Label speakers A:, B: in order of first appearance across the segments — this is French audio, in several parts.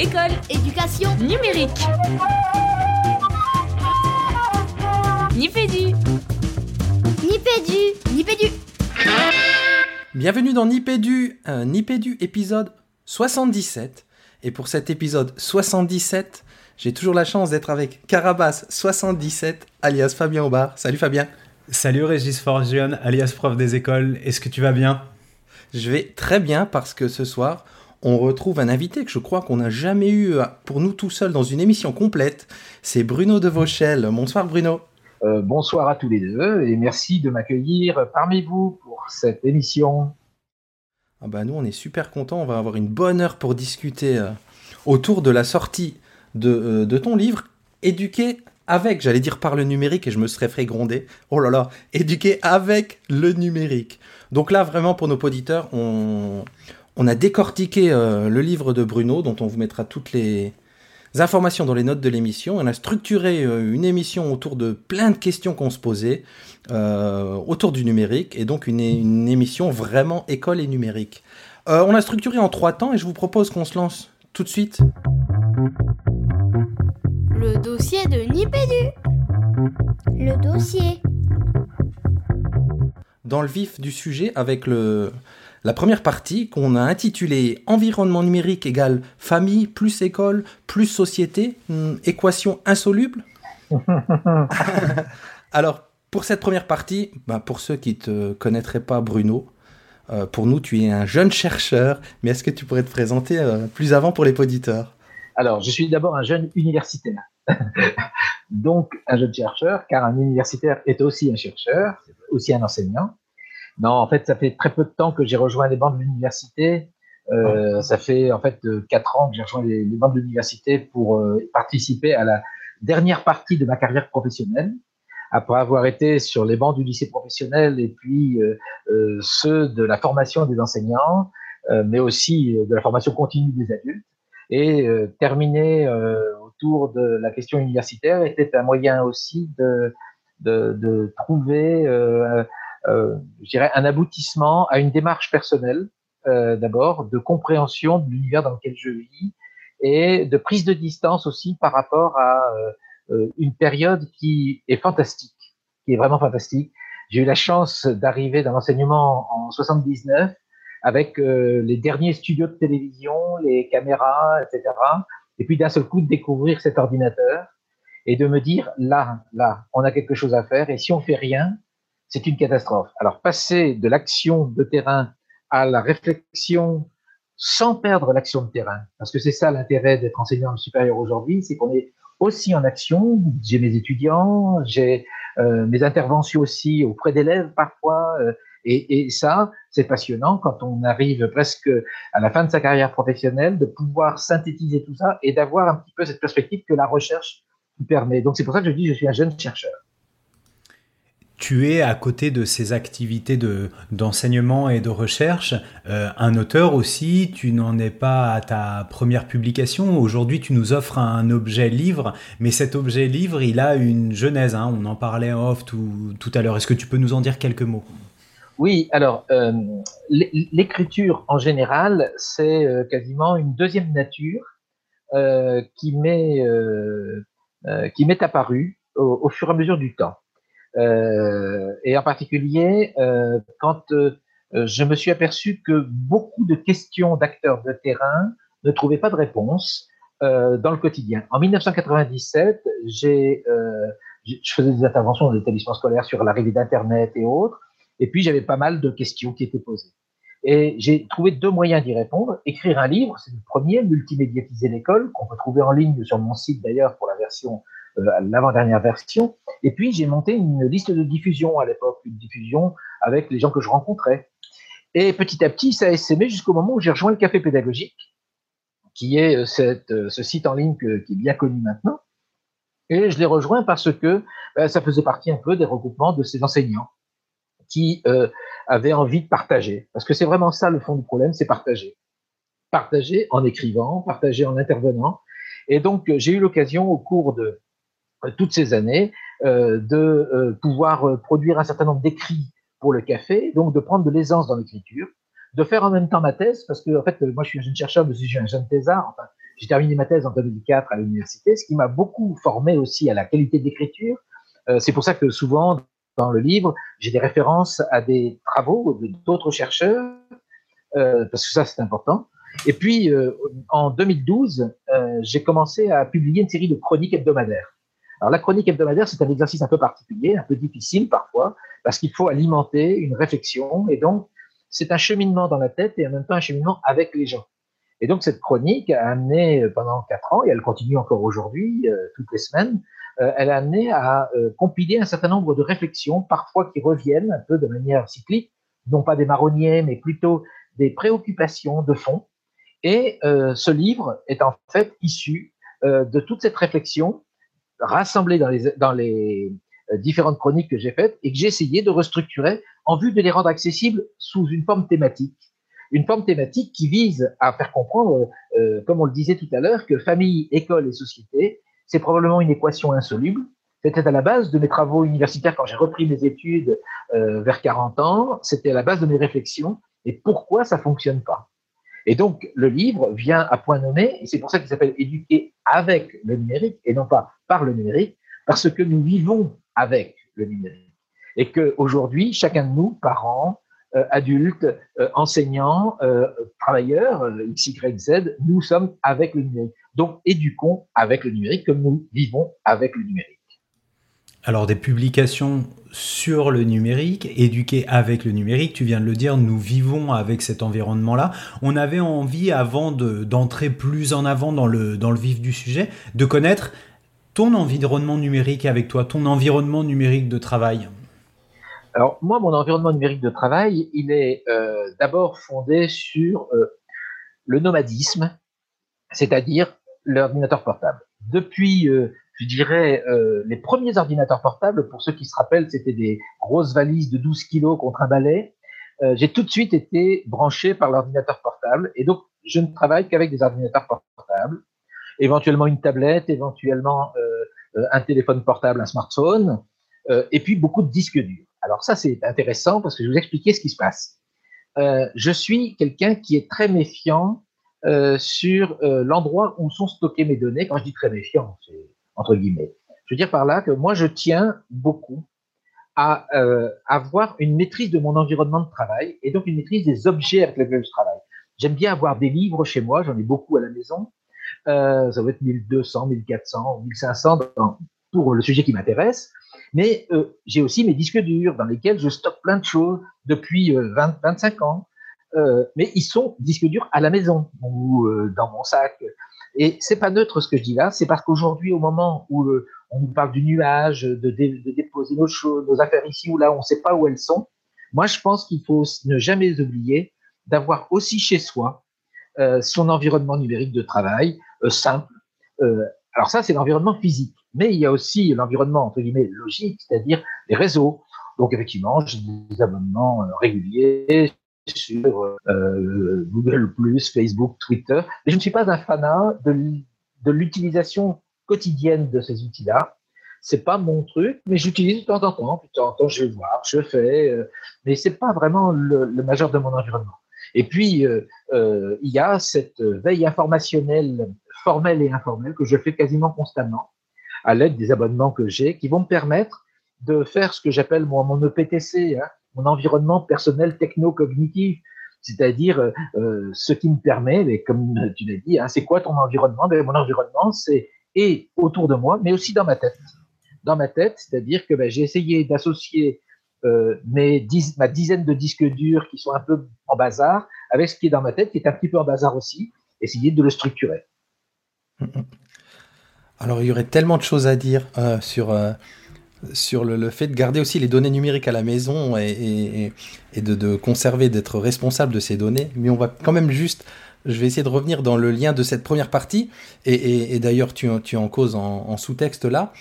A: École.
B: Éducation.
A: Numérique. Nipédu.
B: Nipédu. Nipédu.
C: Bienvenue dans Nipédu, un Nipédu épisode 77. Et pour cet épisode 77, j'ai toujours la chance d'être avec Carabas 77, alias Fabien Aubard. Salut Fabien.
D: Salut Régis Forgione, alias prof des écoles. Est-ce que tu vas bien?
C: Je vais très bien parce que ce soir, on retrouve un invité que je crois qu'on n'a jamais eu pour nous tout seuls dans une émission complète. C'est Bruno de Vauchel. Bonsoir Bruno.
E: Euh, bonsoir à tous les deux et merci de m'accueillir parmi vous pour cette émission.
C: Ah bah nous on est super contents, on va avoir une bonne heure pour discuter euh, autour de la sortie de, euh, de ton livre Éduquer avec, j'allais dire par le numérique et je me serais fait gronder. Oh là là, éduquer avec le numérique. Donc là vraiment pour nos auditeurs, on, on a décortiqué euh, le livre de Bruno dont on vous mettra toutes les informations dans les notes de l'émission. On a structuré euh, une émission autour de plein de questions qu'on se posait euh, autour du numérique et donc une, une émission vraiment école et numérique. On a structuré en trois temps et je vous propose qu'on se lance tout de suite.
B: Le dossier de Nipédu. Le dossier.
C: dans le vif du sujet avec le, la première partie qu'on a intitulée Environnement numérique égale famille plus école plus société, hmm, équation insoluble. Alors, pour cette première partie, bah, pour ceux qui ne te connaîtraient pas, Bruno, euh, pour nous, tu es un jeune chercheur, mais est-ce que tu pourrais te présenter euh, plus avant pour les auditeurs?
E: Alors, je suis d'abord un jeune universitaire. Donc, un jeune chercheur, car un universitaire est aussi un chercheur, c'est aussi un enseignant. Non, en fait, ça fait très peu de temps que j'ai rejoint les bancs de l'université. Euh, ça fait en fait euh, quatre ans que j'ai rejoint les, les bancs de l'université pour euh, participer à la dernière partie de ma carrière professionnelle. Après avoir été sur les bancs du lycée professionnel et puis euh, euh, ceux de la formation des enseignants, euh, mais aussi de la formation continue des adultes. Et euh, terminer euh, autour de la question universitaire était un moyen aussi de, de, de trouver, je dirais, un aboutissement à une démarche personnelle, euh, d'abord, de compréhension de l'univers dans lequel je vis et de prise de distance aussi par rapport à euh, euh, une période qui est fantastique, qui est vraiment fantastique. J'ai eu la chance d'arriver dans l'enseignement en 79 avec euh, les derniers studios de télévision, les caméras, etc. Et puis d'un seul coup de découvrir cet ordinateur et de me dire là, là, on a quelque chose à faire et si on fait rien, c'est une catastrophe. Alors passer de l'action de terrain à la réflexion sans perdre l'action de terrain, parce que c'est ça l'intérêt d'être enseignant supérieur aujourd'hui, c'est qu'on est aussi en action. J'ai mes étudiants, j'ai euh, mes interventions aussi auprès d'élèves parfois, euh, et, et ça, c'est passionnant quand on arrive presque à la fin de sa carrière professionnelle de pouvoir synthétiser tout ça et d'avoir un petit peu cette perspective que la recherche permet. Donc c'est pour ça que je dis je suis un jeune chercheur.
D: Tu es à côté de ces activités de, d'enseignement et de recherche, euh, un auteur aussi, tu n'en es pas à ta première publication. Aujourd'hui, tu nous offres un objet livre, mais cet objet livre, il a une genèse. hein. On en parlait off tout, tout à l'heure. Est-ce que tu peux nous en dire quelques mots?
E: Oui, alors euh, l'é- l'écriture en général, c'est euh, quasiment une deuxième nature qui m'est qui apparue au fur et à mesure du temps. Euh, et en particulier euh, quand euh, je me suis aperçu que beaucoup de questions d'acteurs de terrain ne trouvaient pas de réponse dans le quotidien. En 1997, j'ai, je faisais des interventions dans les établissements scolaires sur l'arrivée d'Internet et autres, et puis j'avais pas mal de questions qui étaient posées. Et j'ai trouvé deux moyens d'y répondre. Écrire un livre, c'est le premier, multimédiatiser l'école, qu'on peut trouver en ligne sur mon site d'ailleurs pour la version, l'avant-dernière version. Et puis j'ai monté une liste de diffusion à l'époque, une diffusion avec les gens que je rencontrais. Et petit à petit, ça a essaimé jusqu'au moment où j'ai rejoint le Café Pédagogique, qui est euh, euh, ce site en ligne qui est bien connu maintenant. Et je l'ai rejoint parce que ça faisait partie un peu des regroupements de ces enseignants qui euh, avaient envie de partager. Parce que c'est vraiment ça le fond du problème, c'est partager. Partager en écrivant, partager en intervenant. Et donc, euh, j'ai eu l'occasion au cours de euh, toutes ces années euh, de euh, pouvoir euh, produire un certain nombre d'écrits pour le café, donc de prendre de l'aisance dans l'écriture, de faire en même temps ma thèse, parce que en fait, moi je suis un jeune chercheur, mais je suis un jeune thésard. Enfin, j'ai terminé ma thèse en 2004 à l'université, ce qui m'a beaucoup formé aussi à la qualité d'écriture. Euh, c'est pour ça que souvent, dans le livre, j'ai des références à des travaux d'autres chercheurs, euh, parce que ça c'est important. Et puis, euh, en 2012, euh, j'ai commencé à publier une série de chroniques hebdomadaires. Alors, la chronique hebdomadaire, c'est un exercice un peu particulier, un peu difficile parfois, parce qu'il faut alimenter une réflexion, et donc, c'est un cheminement dans la tête et en même temps un cheminement avec les gens. Et donc, cette chronique a amené euh, pendant quatre ans, et elle continue encore aujourd'hui, toutes les semaines, elle a amené à compiler un certain nombre de réflexions, parfois qui reviennent un peu de manière cyclique, non pas des marronniers, mais plutôt des préoccupations de fond, et euh, ce livre est en fait issu euh, de toute cette réflexion rassemblée dans les, euh, différentes chroniques que j'ai faites et que j'ai essayé de restructurer en vue de les rendre accessibles sous une forme thématique. Une forme thématique qui vise à faire comprendre, euh, comme on le disait tout à l'heure, que famille, école et société, c'est probablement une équation insoluble. C'était à la base de mes travaux universitaires quand j'ai repris mes études euh, vers 40 ans. C'était à la base de mes réflexions. Et pourquoi ça fonctionne pas? Et donc, le livre vient à point nommé, et c'est pour ça qu'il s'appelle Éduquer avec le numérique et non pas par le numérique, parce que nous vivons avec le numérique. Et qu'aujourd'hui, chacun de nous, parents, euh, adultes, euh, enseignants, euh, travailleurs, X, Y, Z, nous sommes avec le numérique. Donc, éduquons avec le numérique comme nous vivons avec le numérique.
D: Alors des publications sur le numérique, éduquer avec le numérique, tu viens de le dire, nous vivons avec cet environnement-là. On avait envie, avant d'entrer plus en avant dans le, vif du sujet, de connaître ton environnement numérique avec toi, ton environnement numérique de travail.
E: Alors moi, mon environnement numérique de travail, il est euh, d'abord fondé sur euh, le nomadisme, c'est-à-dire l'ordinateur portable. Depuis euh, je dirais, euh, les premiers ordinateurs portables, pour ceux qui se rappellent, c'était des grosses valises de 12 kilos contre un balai. Euh, j'ai tout de suite été branché par l'ordinateur portable et donc je ne travaille qu'avec des ordinateurs portables, éventuellement une tablette, éventuellement euh, un téléphone portable, un smartphone, et puis beaucoup de disques durs. Alors ça c'est intéressant parce que je vais vous expliquer ce qui se passe. je suis quelqu'un qui est très méfiant sur l'endroit où sont stockées mes données. Quand je dis très méfiant, c'est entre guillemets. Je veux dire par là que moi, je tiens beaucoup à euh, avoir une maîtrise de mon environnement de travail et donc une maîtrise des objets avec lesquels je travaille. J'aime bien avoir des livres chez moi, j'en ai beaucoup à la maison. Euh, ça va être 1200, 1400, 1500 pour le sujet qui m'intéresse. Mais euh, j'ai aussi mes disques durs dans lesquels je stocke plein de choses depuis 20, 25 ans. mais ils sont disques durs à la maison ou dans mon sac. Et c'est pas neutre ce que je dis là, c'est parce qu'aujourd'hui, au moment où euh, on nous parle du nuage, de, déposer nos, choses, nos affaires ici ou là, on ne sait pas où elles sont. Moi, je pense qu'il faut ne jamais oublier d'avoir aussi chez soi euh, son environnement numérique de travail euh, simple. alors ça, c'est l'environnement physique, mais il y a aussi l'environnement entre guillemets logique, c'est-à-dire les réseaux. Donc effectivement, j'ai des abonnements réguliers sur euh, Google+, Facebook, Twitter. Je ne suis pas un fanat de, l'utilisation quotidienne de ces outils-là. C'est pas mon truc, mais j'utilise de temps en temps. De temps en temps, je vais voir, je fais, euh, mais c'est pas vraiment le, majeur de mon environnement. Et puis, euh, euh, il y a cette veille informationnelle formelle et informelle que je fais quasiment constamment à l'aide des abonnements que j'ai, qui vont me permettre de faire ce que j'appelle mon EPTC, hein, mon environnement personnel techno-cognitif, c'est-à-dire euh, euh, ce qui me permet, mais comme tu l'as dit, hein, c'est quoi ton environnement? Ben, Mon environnement, c'est et autour de moi, mais aussi dans ma tête. Dans ma tête, c'est-à-dire que ben, j'ai essayé d'associer euh, mes ma dizaine de disques durs qui sont un peu en bazar avec ce qui est dans ma tête, qui est un petit peu en bazar aussi, essayer de le structurer.
C: Alors, il y aurait tellement de choses à dire sur sur le, fait de garder aussi les données numériques à la maison et, de, conserver, d'être responsable de ces données. Mais on va quand même juste, je vais essayer de revenir dans le lien de cette première partie, et, d'ailleurs tu, tu en causes en, sous-texte là.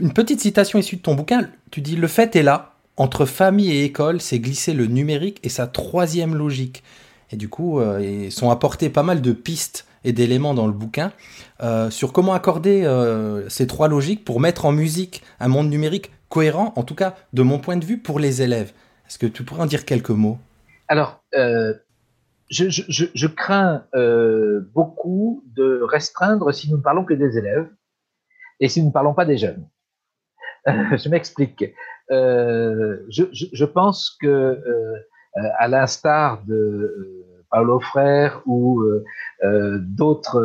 C: Une petite citation issue de ton bouquin, tu dis Le fait est là, entre famille et école, c'est glisser le numérique et sa troisième logique. Et du coup, euh, ils sont apportés pas mal de pistes et d'éléments dans le bouquin euh, sur comment accorder euh, ces trois logiques pour mettre en musique un monde numérique cohérent, en tout cas de mon point de vue, pour les élèves. Est-ce que tu pourrais en dire quelques mots?
E: Alors, euh, je, je, crains beaucoup de restreindre si nous ne parlons que des élèves et si nous ne parlons pas des jeunes. je m'explique. Je, pense que, à l'instar de Paulo Frère ou euh, d'autres,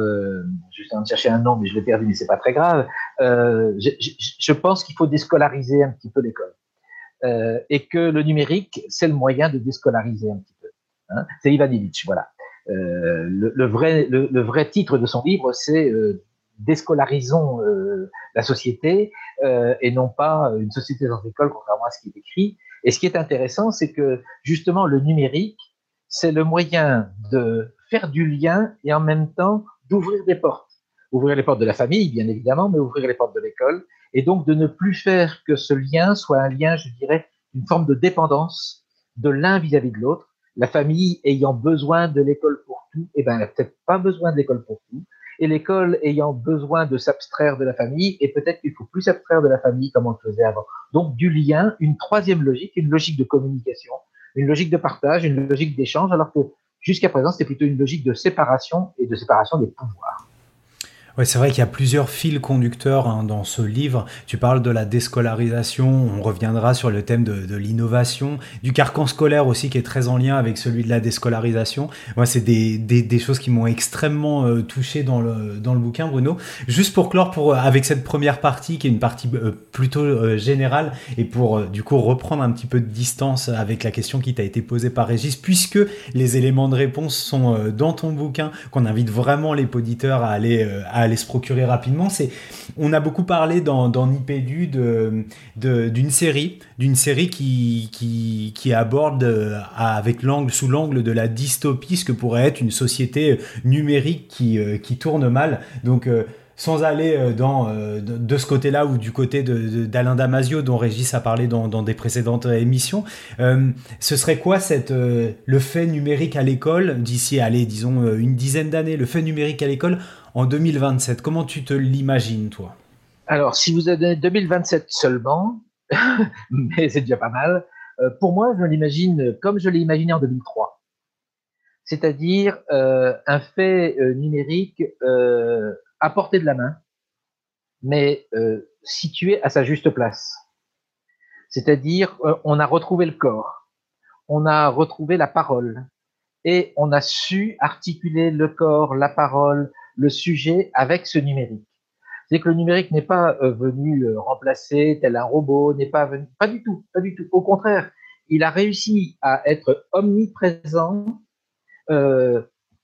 E: je suis en train de chercher un nom, mais je l'ai perdu, mais c'est pas très grave. Je, pense qu'il faut déscolariser un petit peu l'école et que le numérique, c'est le moyen de déscolariser un petit peu. Hein. c'est Ivan Illich, voilà. Euh, le, vrai, le, vrai titre de son livre, c'est euh, Déscolarisons euh, la société euh, et non pas une société sans école, contrairement à ce qui est écrit. Et ce qui est intéressant, c'est que justement le numérique, c'est le moyen de faire du lien et en même temps d'ouvrir des portes. Ouvrir les portes de la famille, bien évidemment, mais ouvrir les portes de l'école. Et donc de ne plus faire que ce lien soit un lien, je dirais, une forme de dépendance de l'un vis-à-vis de l'autre la famille ayant besoin de l'école pour tout, eh ben, elle n'a peut-être pas besoin de l'école pour tout. Et l'école ayant besoin de s'abstraire de la famille, et peut-être qu'il faut plus s'abstraire de la famille comme on le faisait avant. Donc, du lien, une troisième logique, une logique de communication, une logique de partage, une logique d'échange, alors que jusqu'à présent, c'était plutôt une logique de séparation et de séparation des pouvoirs.
D: Ouais, c'est vrai qu'il y a plusieurs fils conducteurs hein, dans ce livre. Tu parles de la déscolarisation, on reviendra sur le thème de, l'innovation, du carcan scolaire aussi qui est très en lien avec celui de la déscolarisation. Moi, c'est des, choses qui m'ont extrêmement euh, touché dans le, bouquin, Bruno. Juste pour clore pour, avec cette première partie qui est une partie euh, plutôt euh, générale et pour du coup reprendre un petit peu de distance avec la question qui t'a été posée par Régis, puisque les éléments de réponse sont dans ton bouquin, qu'on invite vraiment les auditeurs à aller, aller se procurer rapidement. C'est, on a beaucoup parlé dans, dans Nipédu de, d'une série, d'une série qui, qui, aborde euh, avec l'angle, sous l'angle de la dystopie, ce que pourrait être une société numérique qui, euh, qui tourne mal. Donc, euh, sans aller dans, de, ce côté-là ou du côté d'Alain Damasio dont Régis a parlé dans, dans des précédentes émissions, ce serait quoi cette, le fait numérique à l'école d'ici, allez, disons une dizaine d'années, le fait numérique à l'école en 2027 Comment tu te l'imagines, toi?
E: Alors, si vous avez 2027 seulement, mais c'est déjà pas mal, euh, pour moi, je l'imagine comme je l'ai imaginé en 2003. C'est-à-dire euh, un fait euh, numérique à portée de la main, mais situé à sa juste place. C'est-à-dire, on a retrouvé le corps, on a retrouvé la parole, et on a su articuler le corps, la parole, le sujet avec ce numérique. C'est que le numérique n'est pas euh, venu euh, remplacer tel un robot, n'est pas venu, pas du tout, pas du tout. Au contraire, il a réussi à être omniprésent euh,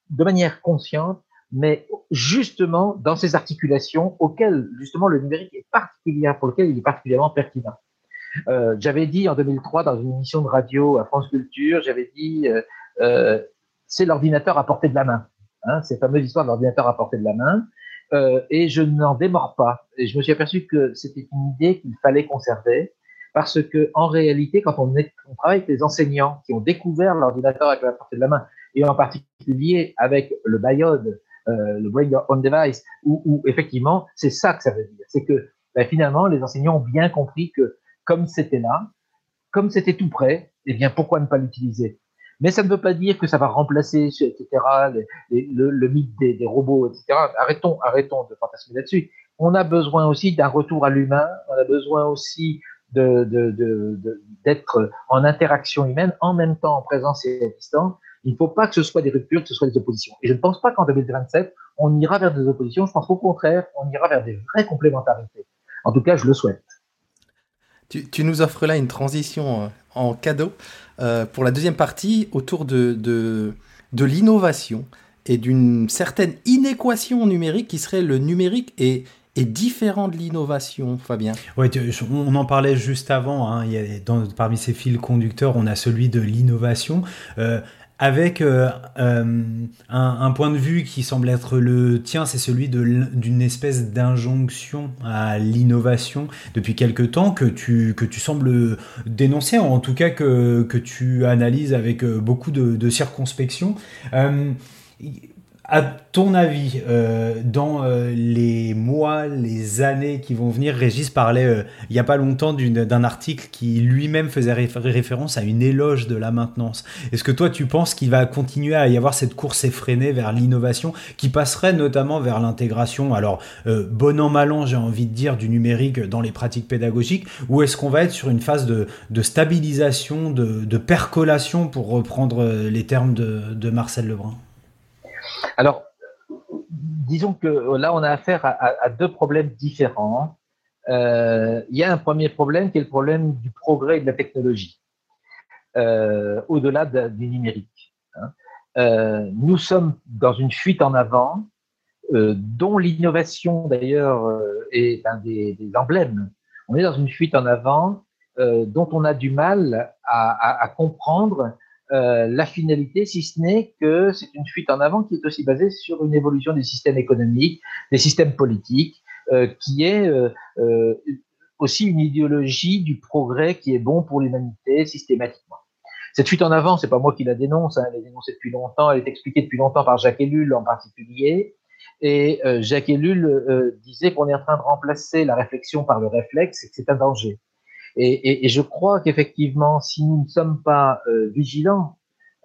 E: de manière consciente, mais justement dans ces articulations auxquelles justement le numérique est particulier, pour lequel il est particulièrement pertinent. J'avais dit en 2003 dans une émission de radio à France Culture, j'avais dit c'est l'ordinateur à portée de la main hein, ces fameuses histoires d'ordinateur à portée de la main, euh, et je n'en démords pas. Et je me suis aperçu que c'était une idée qu'il fallait conserver, parce que en réalité, quand on, travaille avec les enseignants qui ont découvert l'ordinateur la portée de la main, et en particulier avec le BIOD, euh, le Bring Your Own Device, où, où effectivement, c'est ça que ça veut dire. C'est que ben, finalement, les enseignants ont bien compris que comme c'était là, comme c'était tout prêt, eh bien, pourquoi ne pas l'utiliser? Mais ça ne veut pas dire que ça va remplacer, etc., le, mythe des, robots, etc. Arrêtons, arrêtons de fantasmer là-dessus. On a besoin aussi d'un retour à l'humain, on a besoin aussi de, de, d'être en interaction humaine, en même temps en présence et à distance. Il ne faut pas que ce soit des ruptures, que ce soit des oppositions. Et je ne pense pas qu'en 2027, on ira vers des oppositions. Je pense qu'au contraire, on ira vers des vraies complémentarités. En tout cas, je le souhaite.
C: Tu, nous offres là une transition euh, en cadeau euh, pour la deuxième partie autour de, de, l'innovation et d'une certaine inéquation numérique qui serait le numérique est différent de l'innovation, Fabien.
D: Oui, on en parlait juste avant. Hein, parmi ces fils conducteurs, on a celui de l'innovation. Euh, avec euh, euh, un, point de vue qui semble être le tien, c'est celui d'une espèce d'injonction à l'innovation depuis quelque temps que tu, sembles dénoncer, en tout cas que, tu analyses avec euh, beaucoup de, circonspection. À ton avis, euh, dans euh, les mois, les années qui vont venir. Régis parlait euh, il n'y a pas longtemps d'un article qui lui-même faisait référence à une éloge de la maintenance. Est-ce que toi tu penses qu'il va continuer à y avoir cette course effrénée vers l'innovation qui passerait notamment vers l'intégration, alors bon an mal an j'ai envie de dire, du numérique dans les pratiques pédagogiques, ou est-ce qu'on va être sur une phase de, stabilisation, de, percolation pour reprendre les termes de Marcel Lebrun?
E: Alors, disons que là, on a affaire à, deux problèmes différents. Euh, il y a un premier problème qui est le problème du progrès de la technologie, euh, au-delà du numérique. Hein. Euh, nous sommes dans une fuite en avant, dont l'innovation d'ailleurs est un des, emblèmes. On est dans une fuite en avant dont on a du mal à comprendre euh, la finalité, si ce n'est que c'est une fuite en avant qui est aussi basée sur une évolution des systèmes économiques, des systèmes politiques, euh, qui est euh, aussi une idéologie du progrès qui est bon pour l'humanité systématiquement. Cette fuite en avant, c'est pas moi qui la dénonce, hein, elle est dénoncée depuis longtemps, elle est expliquée depuis longtemps par Jacques Ellul en particulier. Et Jacques Ellul disait qu'on est en train de remplacer la réflexion par le réflexe et que c'est un danger. Et, je crois qu'effectivement, si nous ne sommes pas euh, vigilants,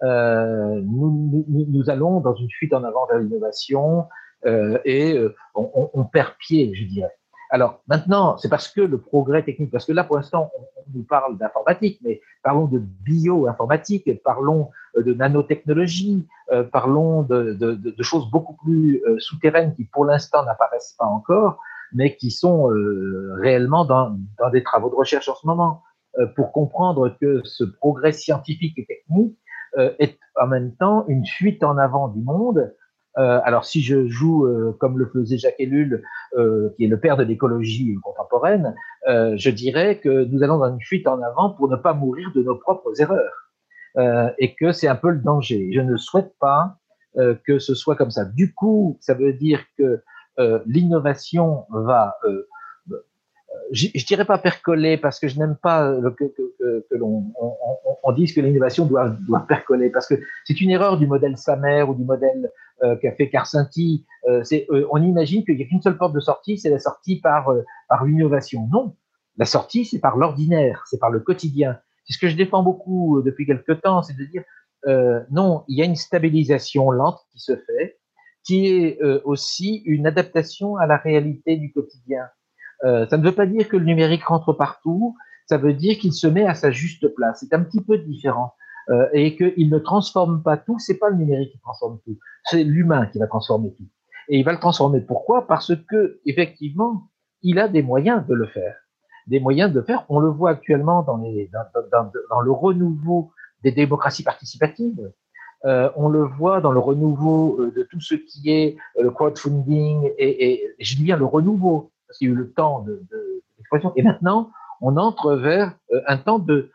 E: euh, nous, allons dans une fuite en avant vers l'innovation euh, et on, perd pied, je dirais. Alors maintenant, c'est parce que le progrès technique, parce que là pour l'instant on, nous parle d'informatique, mais parlons de bioinformatique, parlons de nanotechnologie, parlons de, choses beaucoup plus souterraines qui pour l'instant n'apparaissent pas encore mais qui sont euh, réellement dans, dans, des travaux de recherche en ce moment, euh, pour comprendre que ce progrès scientifique et technique euh, est en même temps une fuite en avant du monde. alors si je joue comme le faisait Jacques Ellul, qui est le père de l'écologie contemporaine, je dirais que nous allons dans une fuite en avant pour ne pas mourir de nos propres erreurs. et que c'est un peu le danger. Je ne souhaite pas que ce soit comme ça. Du coup, ça veut dire que l'innovation va, euh, euh, je, dirais pas percoler parce que je n'aime pas que, l'on on, on, dise que l'innovation doit, percoler parce que c'est une erreur du modèle Samer ou du modèle qu'a fait Carcinti. on imagine qu'il n'y a qu'une seule porte de sortie, c'est la sortie par, par l'innovation. Non, la sortie, c'est par l'ordinaire, c'est par le quotidien. C'est ce que je défends beaucoup depuis quelque temps, c'est de dire euh, non, il y a une stabilisation lente qui se fait, qui est euh, aussi une adaptation à la réalité du quotidien. Euh, ça ne veut pas dire que le numérique rentre partout, ça veut dire qu'il se met à sa juste place. C'est un petit peu différent. Euh, et qu'il ne transforme pas tout, c'est pas le numérique qui transforme tout, c'est l'humain qui va transformer tout. Et il va le transformer pourquoi? Parce que effectivement, il a des moyens de le faire. Des moyens de le faire. On le voit actuellement dans, le renouveau des démocraties participatives. Euh, on le voit dans le renouveau euh, de tout ce qui est euh, crowdfunding et, et, je dis bien le renouveau parce qu'il y a eu le temps de, de, Et maintenant, on entre vers un temps de.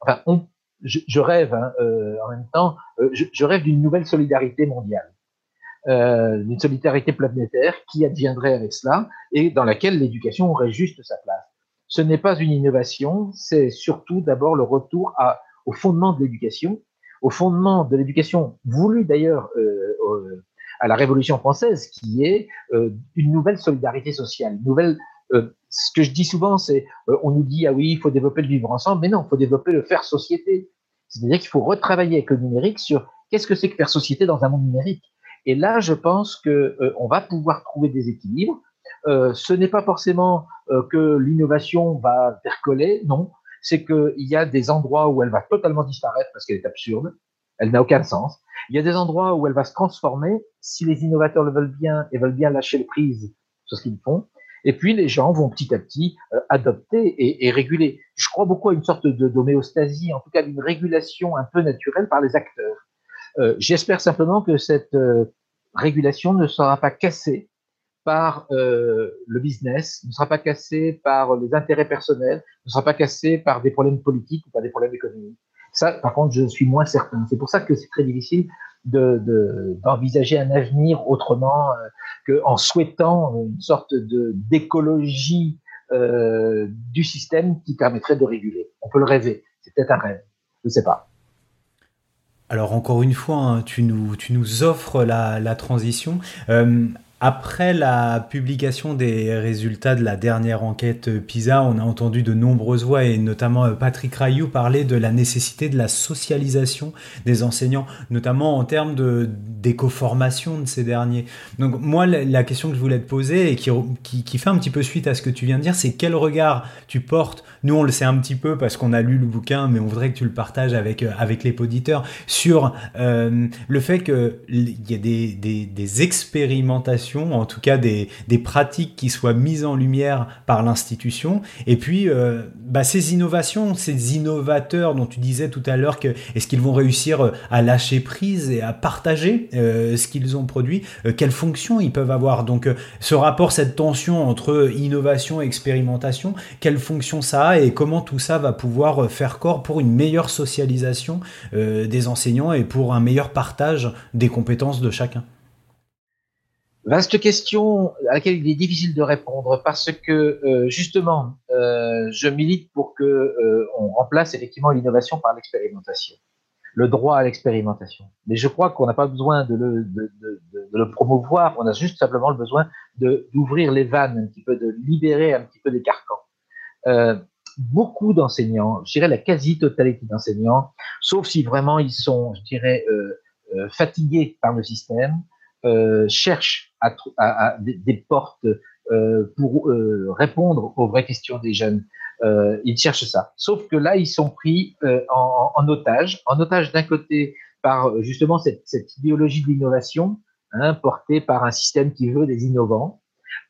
E: enfin, on, je, je, rêve hein, en même temps. Je, je, rêve d'une nouvelle solidarité mondiale, d'une solidarité planétaire qui adviendrait avec cela et dans laquelle l'éducation aurait juste sa place. Ce n'est pas une innovation, c'est surtout d'abord le retour à, au fondement de l'éducation au fondement de l'éducation voulue d'ailleurs euh, à la Révolution française, qui est euh, une nouvelle solidarité sociale, nouvelle. Euh, ce que je dis souvent, c'est on nous dit ah oui, il faut développer le vivre ensemble, mais non, il faut développer le faire société. C'est-à-dire qu'il faut retravailler avec le numérique sur qu'est-ce que c'est que faire société dans un monde numérique. Et là, je pense que on va pouvoir trouver des équilibres. ce n'est pas forcément que l'innovation va percoler, non c'est qu'il y a des endroits où elle va totalement disparaître parce qu'elle est absurde, elle n'a aucun sens. Il y a des endroits où elle va se transformer si les innovateurs le veulent bien et veulent bien lâcher le prise sur ce qu'ils font. Et puis les gens vont petit à petit euh, adopter et, et, réguler. Je crois beaucoup à une sorte de d'homéostasie, en tout cas d'une régulation un peu naturelle par les acteurs. Euh, J'espère simplement que cette euh, régulation ne sera pas cassée par euh, le business, ne sera pas cassé par les intérêts personnels, ne sera pas cassé par des problèmes politiques ou par des problèmes économiques. Ça, par contre, je suis moins certain. C'est pour ça que c'est très difficile d'envisager de, un avenir autrement euh, qu'en souhaitant une sorte de d'écologie euh, du système qui permettrait de réguler. On peut le rêver. C'est peut-être un rêve. Je ne sais pas.
D: Alors encore une fois, hein, tu, nous, tu nous offres la, la transition. Euh, Après la publication des résultats de la dernière enquête PISA, on a entendu de nombreuses voix et notamment euh, Patrick Rayou parler de la nécessité de la socialisation des enseignants, notamment en termes d'éco-formation de ces derniers. Donc moi, la, question que je voulais te poser et qui, fait un petit peu suite à ce que tu viens de dire, c'est quel regard tu portes, nous on le sait un petit peu parce qu'on a lu le bouquin, mais on voudrait que tu le partages avec, euh, les auditeurs, sur euh, le fait qu'il y a des expérimentations en tout cas des, pratiques qui soient mises en lumière par l'institution. Et puis, euh, bah, ces innovations, ces innovateurs dont tu disais tout à l'heure que est-ce qu'ils vont réussir euh, à lâcher prise et à partager euh, ce qu'ils ont produit, quelles fonctions ils peuvent avoir? Donc, ce rapport, cette tension entre innovation et expérimentation, quelle fonction ça a et comment tout ça va pouvoir faire corps pour une meilleure socialisation des enseignants et pour un meilleur partage des compétences de chacun?
E: Vaste question à laquelle il est difficile de répondre parce que euh, justement, euh, je milite pour que euh, on remplace effectivement l'innovation par l'expérimentation, le droit à l'expérimentation. Mais je crois qu'on n'a pas besoin de le, de, de, de, le, promouvoir, on a juste simplement le besoin d'ouvrir les vannes un petit peu, de libérer un petit peu des carcans. beaucoup d'enseignants, je dirais la quasi-totalité d'enseignants, sauf si vraiment ils sont, je dirais, fatigués par le système, euh, cherchent à, à, à des, portes euh, pour euh, répondre aux vraies questions des jeunes. Euh, ils cherchent ça. Sauf que là, ils sont pris euh, en, en, otage, en otage d'un côté par justement cette, cette idéologie de l'innovation, hein, portée par un système qui veut des innovants,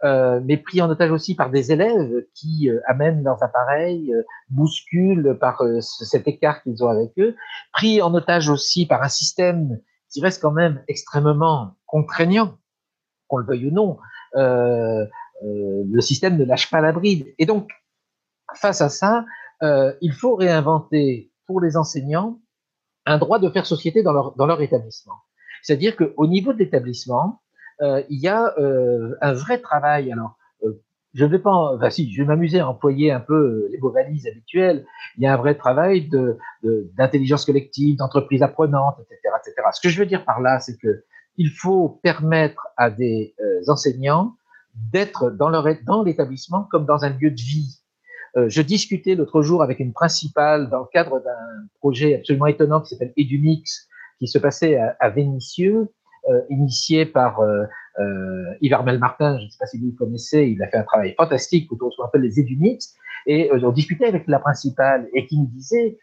E: euh, mais pris en otage aussi par des élèves qui euh, amènent leurs appareils, euh, bousculent par cet écart qu'ils ont avec eux, pris en otage aussi par un système qui reste quand même extrêmement contraignant, qu'on le veuille ou non. Euh, euh, le système ne lâche pas la bride. Et donc, face à ça, euh, il faut réinventer pour les enseignants un droit de faire société dans leur, établissement. C'est-à-dire qu'au niveau de l'établissement, il y a un vrai travail. Alors, je ne vais pas, enfin si, je vais m'amuser à employer un peu les beaux valises habituelles. Il y a un vrai travail d'intelligence collective, d'entreprise apprenante, etc., etc. Ce que je veux dire par là, c'est que il faut permettre à des euh, enseignants d'être dans, leur, dans l'établissement comme dans un lieu de vie. Euh, je discutais l'autre jour avec une principale dans le cadre d'un projet absolument étonnant qui s'appelle Edumix, qui se passait à, à Vénissieux, euh, initié par euh, euh, Yves Martin, je ne sais pas si vous le connaissez, il a fait un travail fantastique autour de ce qu'on appelle les Edumix, et on discutait avec la principale et qui nous disait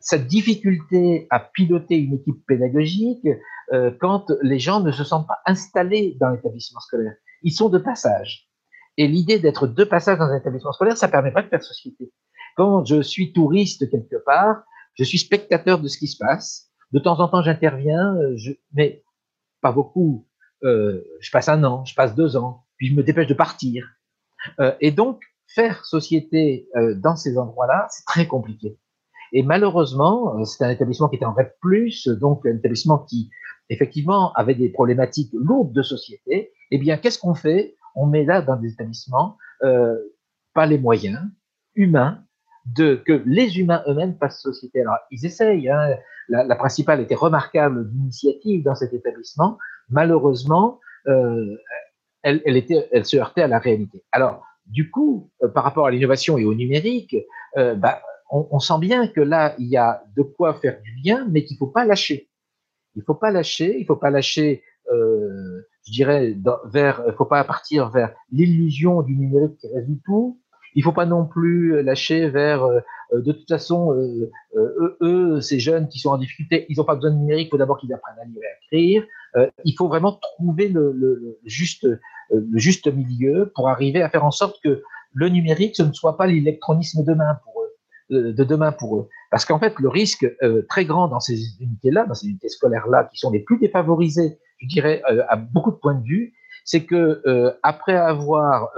E: cette difficulté à piloter une équipe pédagogique euh, quand les gens ne se sentent pas installés dans l'établissement scolaire. Ils sont de passage. Et l'idée d'être de passage dans un établissement scolaire, ça permet pas de faire société. Quand je suis touriste quelque part, je suis spectateur de ce qui se passe. De temps en temps, j'interviens, euh, je, mais pas beaucoup. Euh, je passe un an, je passe deux ans, puis je me dépêche de partir. Euh, et donc, faire société euh, dans ces endroits-là, c'est très compliqué. Et malheureusement, c'est un établissement qui était en REP+, donc un établissement qui, effectivement, avait des problématiques lourdes de société. Eh bien, qu'est-ce qu'on fait? On met là, dans des établissements, pas les moyens humains de que les humains eux-mêmes fassent société. Alors, ils essayent. Hein. La, principale était remarquable d'initiative dans cet établissement. Malheureusement, euh, elle, se heurtait à la réalité. Alors, du coup, euh, par rapport à l'innovation et au numérique, euh, bah, on, sent bien que là, il y a de quoi faire du bien, mais qu'il faut pas lâcher. Il faut pas lâcher, il faut pas lâcher, je dirais, vers, faut pas partir vers l'illusion du numérique qui résout tout. Il faut pas non plus lâcher vers, de toute façon, eux, ces jeunes qui sont en difficulté, ils n'ont pas besoin de numérique, il faut d'abord qu'ils apprennent à lire et à écrire. Il faut vraiment trouver le, le, juste, le juste milieu pour arriver à faire en sorte que le numérique, ce ne soit pas l'électronisme demain pour de demain pour eux. Parce qu'en fait, le risque euh, très grand dans ces unités-là, dans ces unités scolaires-là, qui sont les plus défavorisées, je dirais, euh, à beaucoup de points de vue, c'est que euh, après avoir,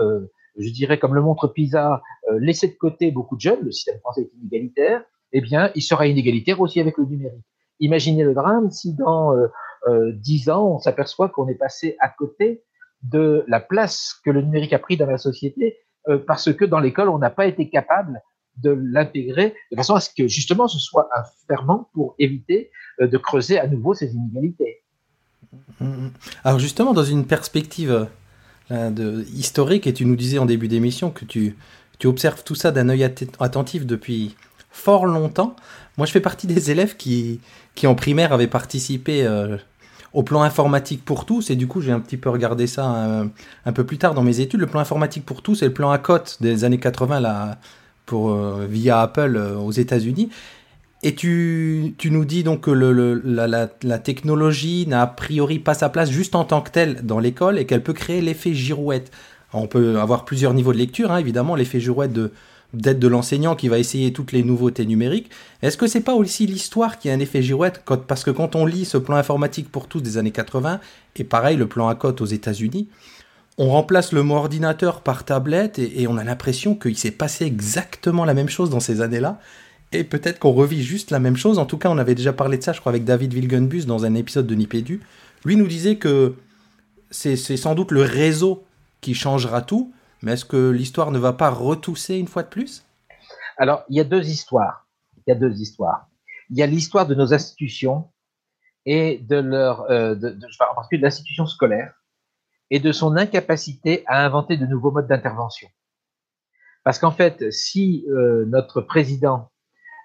E: je dirais, comme le montre PISA, laissé de côté beaucoup de jeunes, le système français est inégalitaire, eh bien, il sera inégalitaire aussi avec le numérique. Imaginez le drame si dans dix ans, on s'aperçoit qu'on est passé à côté de la place que le numérique a pris dans la société, parce que dans l'école, on n'a pas été capable de l'intégrer de façon à ce que justement ce soit un ferment pour éviter euh, de creuser à nouveau ces inégalités.
C: Alors justement, dans une perspective historique, et tu nous disais en début d'émission que tu, observes tout ça d'un œil attentif depuis fort longtemps. Moi, je fais partie des élèves qui, qui en primaire avaient participé euh, au plan informatique pour tous, et du coup, j'ai un petit peu regardé ça euh, un, peu plus tard dans mes études. Le plan informatique pour tous, c'est le plan ACOT des années 80 là, pour, euh, via Apple aux États-Unis. Et tu, tu, nous dis donc que la, technologie n'a a priori pas sa place juste en tant que telle dans l'école et qu'elle peut créer l'effet girouette. on peut avoir plusieurs niveaux de lecture, hein, évidemment, l'effet girouette de, d'être de l'enseignant qui va essayer toutes les nouveautés numériques. Est-ce que c'est pas aussi l'histoire qui a un effet girouette Parce que quand on lit ce plan informatique pour tous des années 80, et pareil le plan ACOT aux États-Unis, on remplace le mot ordinateur par tablette et, on a l'impression qu'il s'est passé exactement la même chose dans ces années-là. Et peut-être qu'on revit juste la même chose. En tout cas, on avait déjà parlé de ça, je crois, avec David Wilgenbus dans un épisode de Nipédu. Lui nous disait que c'est sans doute le réseau qui changera tout, mais est-ce que l'histoire ne va pas retousser une fois de plus?
E: Alors, il y a deux histoires. Il y a deux histoires. Il y a l'histoire de nos institutions et de leur, euh, en particulier de l'institution scolaire et de son incapacité à inventer de nouveaux modes d'intervention. Parce qu'en fait, si euh, notre président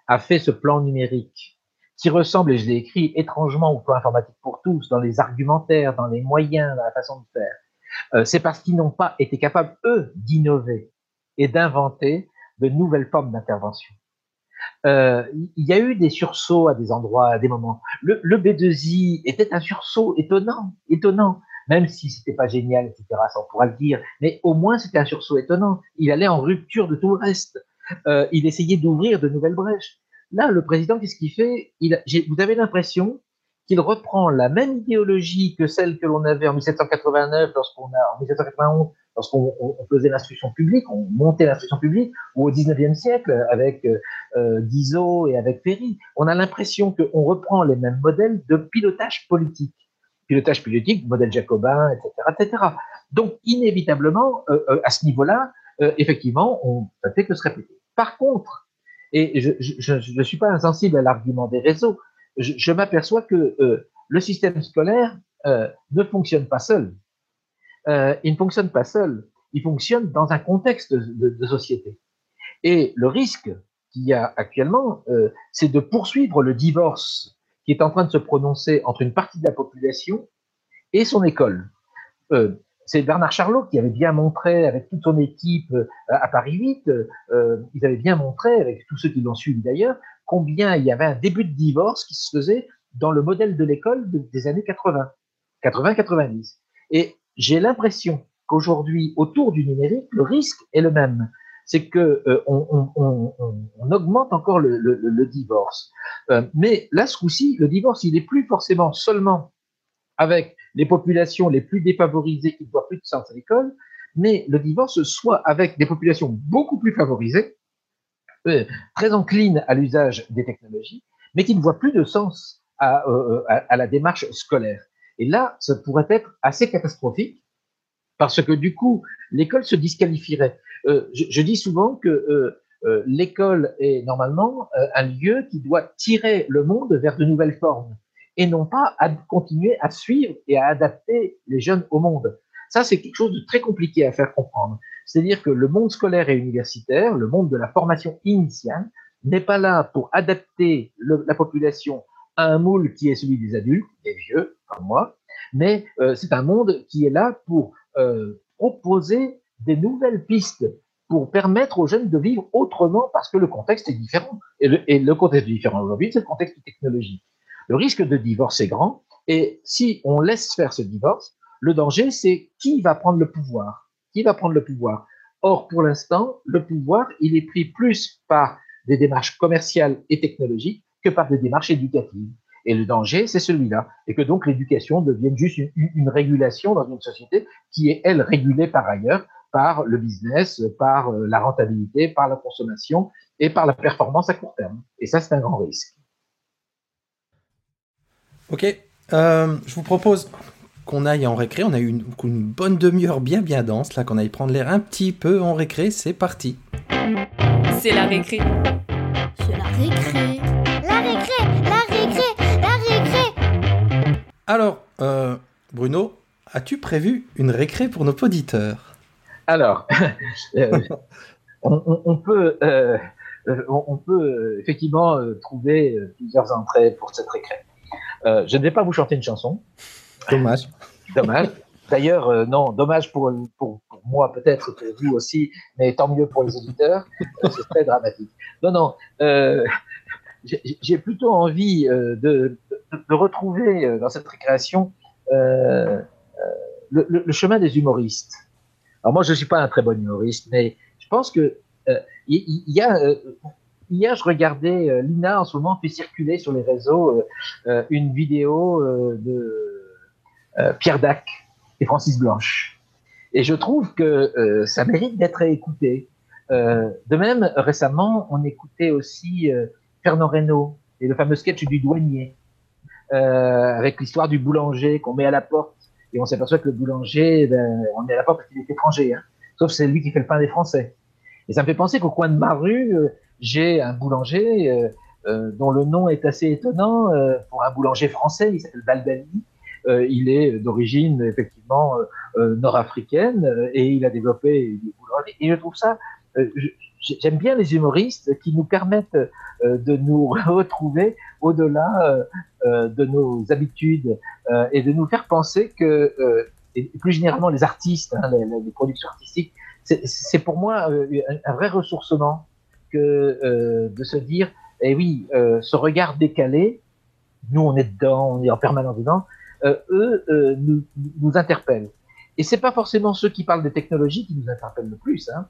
E: a fait ce plan numérique qui ressemble, et je l'ai écrit étrangement au plan informatique pour tous, dans les argumentaires, dans les moyens, dans la façon de faire, c'est parce qu'ils n'ont pas été capables, eux, d'innover et d'inventer de nouvelles formes d'intervention. Euh, il y a eu des sursauts à des endroits, à des moments. Le, B2I était un sursaut étonnant, étonnant, même si c'était pas génial, etc., ça on pourra le dire, mais au moins c'était un sursaut étonnant. Il allait en rupture de tout le reste. Euh, il essayait d'ouvrir de nouvelles brèches. Là, le président, qu'est-ce qu'il fait? Il, Vous avez l'impression qu'il reprend la même idéologie que celle que l'on avait en 1789, lorsqu'on a, en 1791, lorsqu'on faisait l'instruction publique, on montait l'instruction publique, ou au 19e siècle avec euh, Guizot et avec Ferry. On a l'impression qu'on reprend les mêmes modèles de pilotage politique. Pilotage politique, modèle jacobin, etc., etc. Donc, inévitablement, euh, euh, à ce niveau-là, euh, effectivement, on, ça fait que se répéter. Par contre, et je ne suis pas insensible à l'argument des réseaux, je, m'aperçois que euh, le système scolaire euh, ne fonctionne pas seul. Euh, il ne fonctionne pas seul. Il fonctionne dans un contexte de, de société. Et le risque qu'il y a actuellement, c'est de poursuivre le divorce qui est en train de se prononcer entre une partie de la population et son école. c'est Bernard Charlot qui avait bien montré avec toute son équipe à Paris 8, euh, ils avaient bien montré, avec tous ceux qui l'ont suivi d'ailleurs, combien il y avait un début de divorce qui se faisait dans le modèle de l'école des années 80, 80-90. Et j'ai l'impression qu'aujourd'hui, autour du numérique, le risque est le même. C'est que euh, on, augmente encore le, divorce. Euh, mais là, ce coup-ci, le divorce, il n'est plus forcément seulement avec les populations les plus défavorisées qui ne voient plus de sens à l'école, mais le divorce soit avec des populations beaucoup plus favorisées euh, très encline à l'usage des technologies, mais qui ne voit plus de sens à, euh, à, la démarche scolaire. Et là, ça pourrait être assez catastrophique, parce que du coup, l'école se disqualifierait. Euh, je, dis souvent que euh, euh l'école est normalement un lieu qui doit tirer le monde vers de nouvelles formes, et non pas continuer à suivre et à adapter les jeunes au monde. Ça, c'est quelque chose de très compliqué à faire comprendre. C'est-à-dire que le monde scolaire et universitaire, le monde de la formation initiale, n'est pas là pour adapter la population à un moule qui est celui des adultes, des vieux, comme moi, mais euh, c'est un monde qui est là pour euh, proposer des nouvelles pistes pour permettre aux jeunes de vivre autrement parce que le contexte est différent. Et le, et le contexte différent aujourd'hui, c'est le contexte technologique. Le risque de divorce est grand et si on laisse faire ce divorce, le danger, c'est qui va prendre le pouvoir qui va prendre le pouvoir Or, pour l'instant, le pouvoir, il est pris plus par des démarches commerciales et technologiques que par des démarches éducatives. Et le danger, c'est celui-là. Et que donc l'éducation devienne juste une, régulation dans une société qui est, elle, régulée par ailleurs par le business, par euh, la rentabilité, par la consommation et par la performance à court terme. Et ça, c'est un grand risque.
C: Ok. Euh, je vous propose qu'on aille en récré. On a eu une, bonne demi-heure bien bien dense, là, qu'on aille prendre l'air un petit peu en récré. C'est parti.
B: C'est la récré. C'est la récré. La récré, la récré, la récré.
C: Alors, euh, Bruno, as-tu prévu une récré pour nos auditeurs?
E: Alors, euh, on, peut, euh, on, peut effectivement trouver plusieurs entrées pour cette récré. je ne vais pas vous chanter une chanson.
C: Dommage.
E: Dommage. D'ailleurs, non, dommage pour, pour, moi peut-être, pour vous aussi, mais tant mieux pour les auditeurs. C'est très dramatique. Non, non. J'ai plutôt envie de, de, retrouver dans cette récréation euh, le, le, chemin des humoristes. Alors moi, je ne suis pas un très bon humoriste, mais je pense que euh, il, y, a euh, hier, je regardais, euh, Lina en ce moment fait circuler sur les réseaux une vidéo de Pierre Dac et Francis Blanche. Et je trouve que ça mérite d'être écouté. de même, récemment, on écoutait aussi Fernand Reynaud et le fameux sketch du douanier, avec l'histoire du boulanger qu'on met à la porte et on s'aperçoit que le boulanger, ben, on est à la porte parce qu'il est étranger. Hein. Sauf c'est lui qui fait le pain des Français. Et ça me fait penser qu'au coin de ma rue, euh, j'ai un boulanger euh, euh, dont le nom est assez étonnant pour un boulanger français. Il s'appelle Baldani. Il est d'origine effectivement nord-africaine et il a développé. Et je trouve ça, j'aime bien les humoristes qui nous permettent de nous retrouver au-delà de nos habitudes et de nous faire penser que, plus généralement les artistes, hein, les, productions artistiques, c'est pour moi un, vrai ressourcement que de se dire, eh oui, ce regard décalé, nous on est dedans, on est en permanence dedans, eux nous, nous, interpellent. Et c'est pas forcément ceux qui parlent des technologies qui nous interpellent le plus, hein,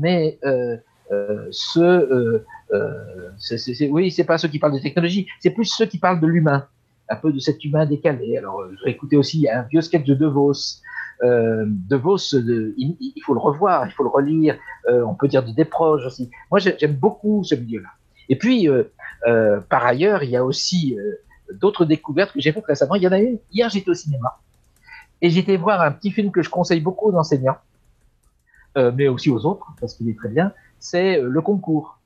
E: mais euh, ceux, euh, c'est, oui, c'est pas ceux qui parlent de technologie, c'est plus ceux qui parlent de l'humain, un peu de cet humain décalé. Alors, écouté aussi un vieux sketch de De Vos. Euh, de Vos, il, faut le revoir, il faut le relire. Euh, on peut dire de Desproges aussi. Moi, j'aime beaucoup ce milieu-là. Et puis, euh, euh, par ailleurs, il y a aussi d'autres découvertes que j'ai faites récemment. Il y en a une. Hier, j'étais au cinéma et j'étais voir un petit film que je conseille beaucoup aux enseignants, mais aussi aux autres parce qu'il est très bien c'est euh, le concours,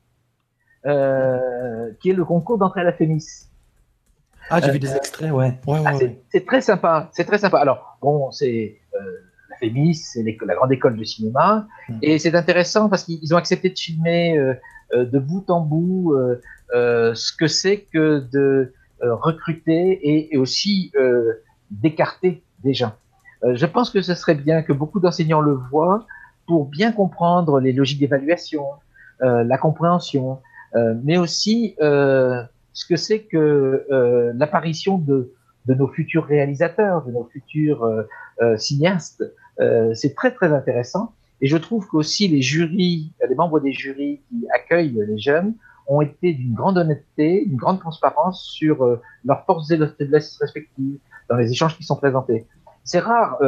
E: euh, qui est le concours d'entrée à la FEMIS.
C: Ah, j'ai vu des euh, extraits, ouais. Ah,
E: c'est très sympa, c'est très sympa. Alors, bon, c'est la FEMIS, c'est la grande école de cinéma, hmm. et c'est intéressant parce qu'ils ont accepté de filmer de bout en bout ce que c'est que de recruter et, aussi d'écarter des gens. je pense que ce serait bien que beaucoup d'enseignants le voient pour bien comprendre les logiques d'évaluation, euh, la compréhension, euh, mais aussi euh, ce que c'est que euh, l'apparition de, de, nos futurs réalisateurs, de nos futurs euh, euh, cinéastes. c'est très très intéressant. Et je trouve qu'aussi les jurys, les membres des jurys qui accueillent les jeunes ont été d'une grande honnêteté, d'une grande transparence sur leurs forces et leurs faiblesses respectives dans les échanges qui sont présentés. C'est rare.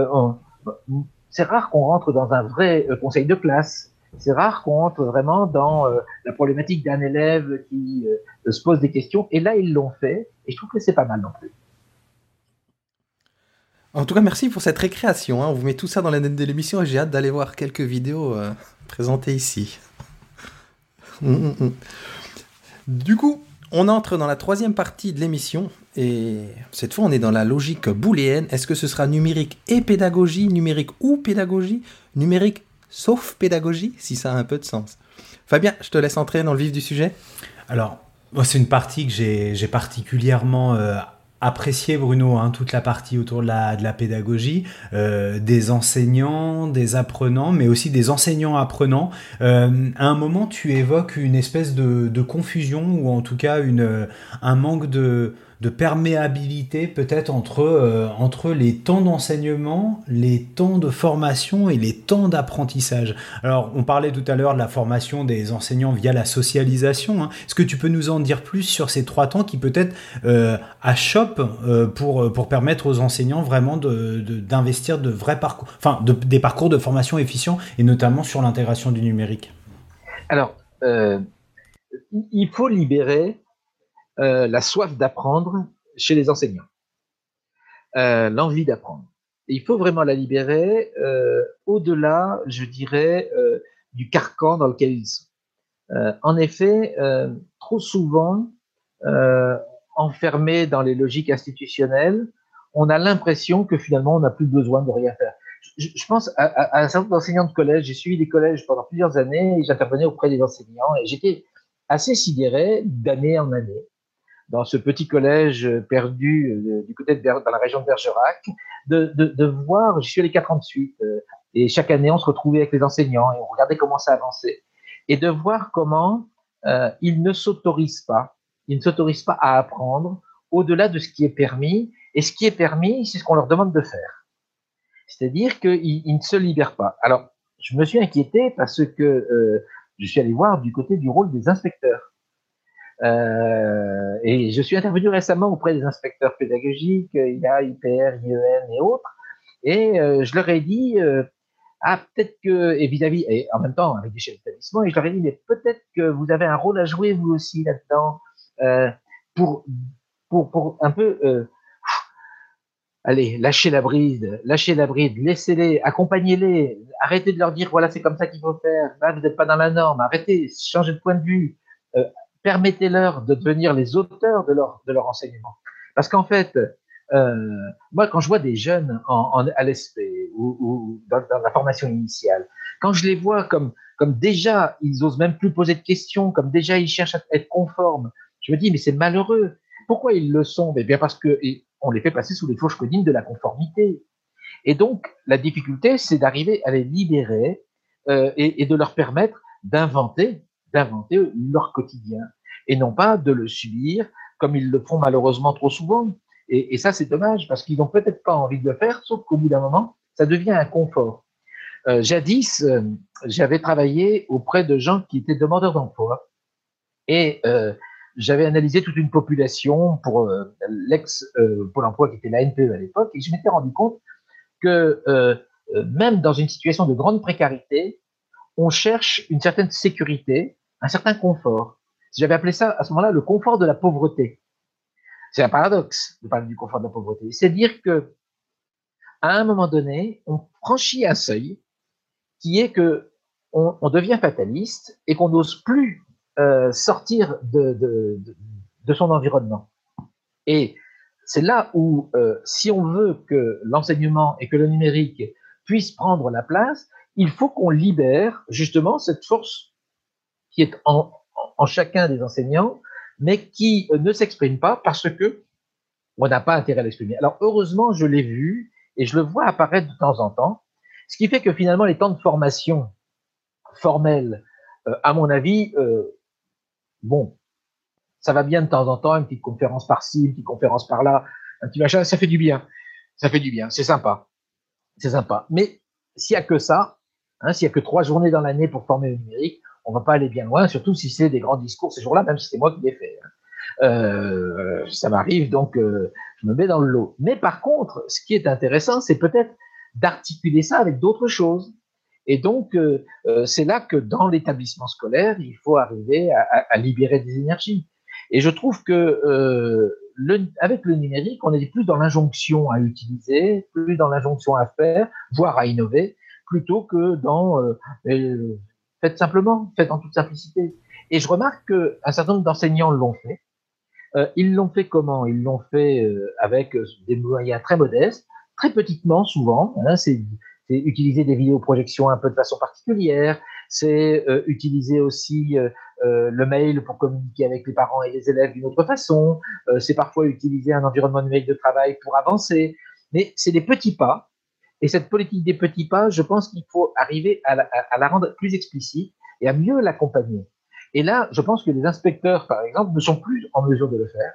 E: C'est rare qu'on rentre dans un vrai euh, conseil de classe. C'est rare qu'on rentre vraiment dans euh, la problématique d'un élève qui euh, se pose des questions. Et là, ils l'ont fait. Et je trouve que c'est pas mal non plus.
C: En tout cas, merci pour cette récréation. Hein. On vous met tout ça dans la note de l'émission et j'ai hâte d'aller voir quelques vidéos présentées ici. Du coup, on entre dans la troisième partie de l'émission et cette fois on est dans la logique booléenne. Est-ce que ce sera numérique et pédagogie, numérique ou pédagogie, numérique sauf pédagogie, si ça a un peu de sens Fabien, je te laisse entrer dans le vif du sujet.
D: Alors, c'est une partie que j'ai particulièrement euh, apprécié Bruno, hein, toute la partie autour de la, pédagogie, euh, des enseignants, des apprenants, mais aussi des enseignants apprenants. Euh, à un moment, tu évoques une espèce de, confusion ou en tout cas un manque de, de perméabilité peut-être entre, euh, entre les temps d'enseignement, les temps de formation et les temps d'apprentissage. Alors, on parlait tout à l'heure de la formation des enseignants via la socialisation. Hein. Est-ce que tu peux nous en dire plus sur ces trois temps qui peut-être euh, achoppent euh, pour, pour permettre aux enseignants vraiment d'investir de, de, vrais parcours, enfin de, des parcours de formation efficients et notamment sur l'intégration du numérique?
E: Alors, euh, il faut libérer euh, la soif d'apprendre chez les enseignants, euh, l'envie d'apprendre. il faut vraiment la libérer euh, au-delà, je dirais, du carcan dans lequel ils sont. en effet, trop souvent, enfermés dans les logiques institutionnelles, on a l'impression que finalement, on n'a plus besoin de rien faire. Je, pense à, un certain nombre d'enseignants de collège. J'ai suivi des collèges pendant plusieurs années et j'intervenais auprès des enseignants et j'étais assez sidéré d'année en année dans ce petit collège perdu euh, du côté de dans la région de Bergerac, de, de, voir, je suis allé quatre ans de suite, euh, et chaque année on se retrouvait avec les enseignants et on regardait comment ça avançait, et de voir comment euh, ils ne s'autorisent pas, ils ne s'autorisent pas à apprendre au-delà de ce qui est permis, et ce qui est permis, c'est ce qu'on leur demande de faire. C'est-à-dire qu'ils ils ne se libèrent pas. Alors, je me suis inquiété parce que euh, je suis allé voir du côté du rôle des inspecteurs. Euh, et je suis intervenu récemment auprès des inspecteurs pédagogiques, IA, IPR, IEN et autres, et euh, je leur ai dit, euh, ah peut-être que, et vis-à-vis, et en même temps avec des chefs d'établissement, et je leur ai dit, mais peut-être que vous avez un rôle à jouer vous aussi là-dedans, pour, pour, pour un peu, allez, lâcher la bride, lâcher la bride, laissez-les, accompagnez-les, arrêtez de leur dire, voilà, c'est comme ça qu'il faut faire, là, vous n'êtes pas dans la norme, arrêtez, changez de point de vue, euh, permettez-leur de devenir les auteurs de leur, de leur enseignement. Parce qu'en fait, euh, moi, quand je vois des jeunes à l'ESP ou, dans, la formation initiale, quand je les vois comme, comme déjà, ils osent même plus poser de questions, comme déjà ils cherchent à être conformes, je me dis, mais c'est malheureux. Pourquoi ils le sont? Eh bien parce que on les fait passer sous les fourches codines de la conformité. Et donc, la difficulté, c'est d'arriver à les libérer euh, et, et de leur permettre d'inventer, d'inventer leur quotidien et non pas de le subir comme ils le font malheureusement trop souvent. Et, ça, c'est dommage parce qu'ils n'ont peut-être pas envie de le faire, sauf qu'au bout d'un moment, ça devient un confort. Euh, jadis, euh, j'avais travaillé auprès de gens qui étaient demandeurs d'emploi et euh, j'avais analysé toute une population pour l'ex Pôle emploi qui était la NPE à l'époque et je m'étais rendu compte que même dans une situation de grande précarité, on cherche une certaine sécurité, un certain confort. J'avais appelé ça à ce moment-là le confort de la pauvreté. C'est un paradoxe de parler du confort de la pauvreté. C'est dire que à un moment donné, on franchit un seuil qui est que on, devient fataliste et qu'on n'ose plus euh, sortir de, de, son environnement. Et c'est là où, euh, si on veut que l'enseignement et que le numérique puissent prendre la place, il faut qu'on libère justement cette force qui est en, en chacun des enseignants, mais qui euh, ne s'exprime pas parce que on n'a pas intérêt à l'exprimer. Alors heureusement, je l'ai vu et je le vois apparaître de temps en temps, ce qui fait que finalement les temps de formation formels, euh, à mon avis, euh, bon, ça va bien de temps en temps, une petite conférence par-ci, une petite conférence par-là, un petit machin, ça fait du bien, ça fait du bien, c'est sympa, c'est sympa. Mais s'il y a que ça, hein, s'il y a que trois journées dans l'année pour former le numérique, on va pas aller bien loin, surtout si c'est des grands discours ces jours-là, même si c'est moi qui les fais. Hein. Euh, ça m'arrive, donc euh, je me mets dans le lot. Mais par contre, ce qui est intéressant, c'est peut-être d'articuler ça avec d'autres choses. Et donc, euh, c'est là que dans l'établissement scolaire, il faut arriver à, libérer des énergies. Et je trouve que le, avec le numérique, on est plus dans l'injonction à utiliser, plus dans l'injonction à faire, voire à innover, plutôt que dans Faites simplement, faites en toute simplicité. Et je remarque qu'un certain nombre d'enseignants l'ont fait. Euh, ils l'ont fait comment? Ils l'ont fait euh, avec euh, des moyens très modestes, très petitement souvent. Hein, c'est utiliser des vidéoprojections un peu de façon particulière, c'est utiliser aussi le mail pour communiquer avec les parents et les élèves d'une autre façon, c'est parfois utiliser un environnement numérique de travail pour avancer, mais c'est des petits pas et cette politique des petits pas, je pense qu'il faut arriver à la, rendre plus explicite et à mieux l'accompagner. Et là, je pense que les inspecteurs, par exemple, ne sont plus en mesure de le faire.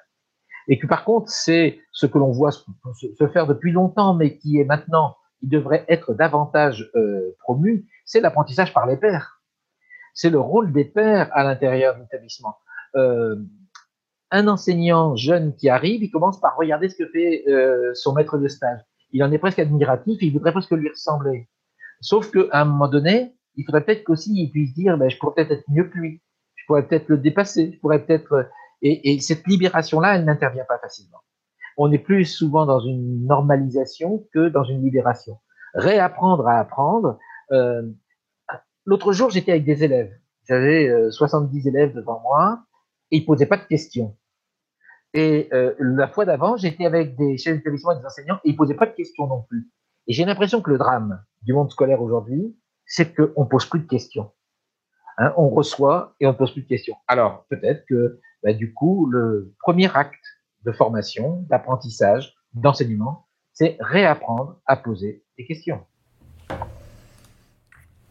E: Et que par contre, c'est ce que l'on voit se faire depuis longtemps, mais qui est maintenant, il devrait être davantage euh, promu, c'est l'apprentissage par les pairs. C'est le rôle des pairs à l'intérieur de l'établissement. Euh, un enseignant jeune qui arrive, il commence par regarder ce que fait euh, son maître de stage il en est presque admiratif, il voudrait presque lui ressembler. Sauf qu'à un moment donné, il faudrait peut-être qu'aussi il puisse dire, ben, je pourrais peut-être être mieux que lui, je pourrais peut-être le dépasser, je pourrais peut-être... Et, et cette libération-là, elle n'intervient pas facilement. On est plus souvent dans une normalisation que dans une libération. Réapprendre à apprendre. Euh, L'autre jour, j'étais avec des élèves. J'avais euh, 70 élèves devant moi et ils posaient pas de questions. Et euh, la fois d'avant, j'étais avec des chefs d'établissement et des enseignants et ils posaient pas de questions non plus. Et j'ai l'impression que le drame du monde scolaire aujourd'hui, c'est qu'on pose plus de questions. Hein, on reçoit et on pose plus de questions. Alors peut-être que bah, du coup, le premier acte de formation, d'apprentissage, d'enseignement, c'est réapprendre à poser des questions.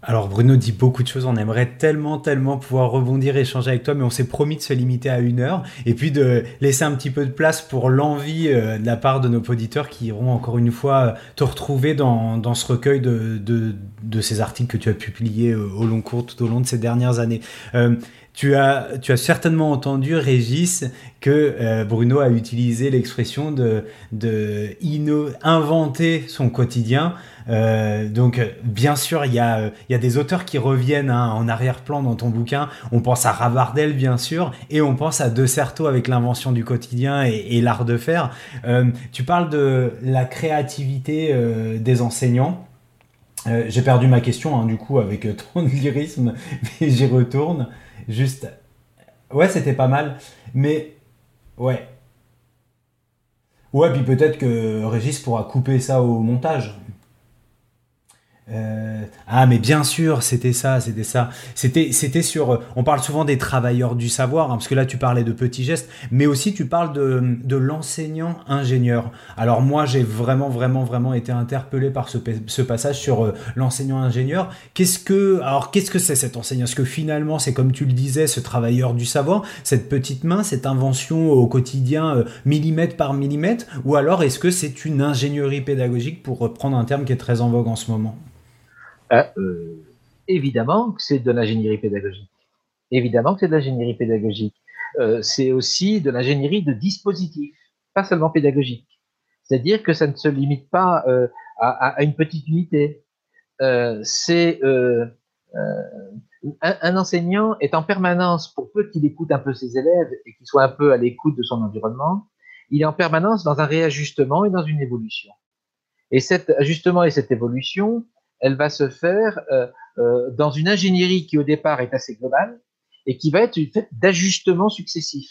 D: Alors Bruno dit beaucoup de choses, on aimerait tellement, tellement pouvoir rebondir, échanger avec toi, mais on s'est promis de se limiter à une heure et puis de laisser un petit peu de place pour l'envie euh, de la part de nos auditeurs qui iront encore une fois euh, te retrouver dans, ce recueil de, ces articles que tu as publiés euh, au long cours tout au long de ces dernières années. Tu as, tu as certainement entendu, Régis, que euh, Bruno a utilisé l'expression de, de inventer son quotidien. Euh, donc, bien sûr, il y a, y a des auteurs qui reviennent hein, en arrière-plan dans ton bouquin. On pense à Ravardel, bien sûr, et on pense à De Certeau avec l'invention du quotidien et, l'art de faire. Euh, tu parles de la créativité des enseignants. J'ai perdu ma question, hein, du coup, avec de lyrisme, mais j'y retourne. Juste. Ouais, c'était pas mal. Mais. Ouais. Ouais, puis peut-être que Régis pourra couper ça au montage. Euh, ah, mais bien sûr, c'était ça, c'était ça. C'était, c'était sur. On parle souvent des travailleurs du savoir, hein, parce que là, tu parlais de petits gestes, mais aussi tu parles de, de l'enseignant ingénieur. Alors moi, j'ai vraiment, vraiment, vraiment été interpellé par ce, passage sur euh, l'enseignant ingénieur. Qu'est-ce que, alors, qu'est-ce que c'est cet enseignant? Est-ce que finalement, c'est comme tu le disais, ce travailleur du savoir, cette petite main, cette invention au quotidien, euh, millimètre par millimètre, ou alors est-ce que c'est une ingénierie pédagogique pour reprendre un terme qui est très en vogue en ce moment?
E: Ah, euh, évidemment que c'est de l'ingénierie pédagogique. Évidemment que c'est de l'ingénierie pédagogique. Euh, c'est aussi de l'ingénierie de dispositif, pas seulement pédagogique. C'est-à-dire que ça ne se limite pas euh, à, une petite unité. c'est un, enseignant est en permanence, pour peu qu'il écoute un peu ses élèves et qu'il soit un peu à l'écoute de son environnement, il est en permanence dans un réajustement et dans une évolution. Et cet ajustement et cette évolution, elle va se faire euh, euh, dans une ingénierie qui au départ est assez globale et qui va être faite d'ajustements successifs.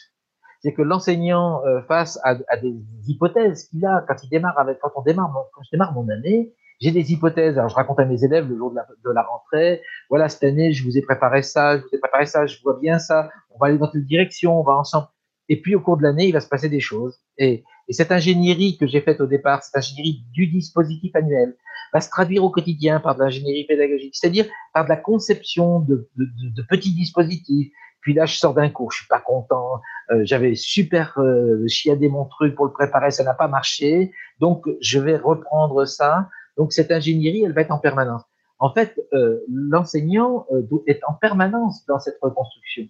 E: C'est que l'enseignant euh, face à, des hypothèses qu'il a quand il démarre avec quand on démarre quand je démarre mon année, j'ai des hypothèses. Alors je raconte à mes élèves le jour de la, rentrée, voilà cette année je vous ai préparé ça, je vous ai préparé ça, je vois bien ça, on va aller dans cette direction, on va ensemble. Et puis au cours de l'année, il va se passer des choses. Et, et cette ingénierie que j'ai faite au départ, cette ingénierie du dispositif annuel, va se traduire au quotidien par de l'ingénierie pédagogique, c'est-à-dire par de la conception de, de, petits dispositifs. Puis là, je sors d'un cours, je suis pas content, euh, j'avais super euh, chiadé mon truc pour le préparer, ça n'a pas marché, donc je vais reprendre ça. Donc cette ingénierie, elle va être en permanence. En fait, euh, l'enseignant euh, est en permanence dans cette reconstruction,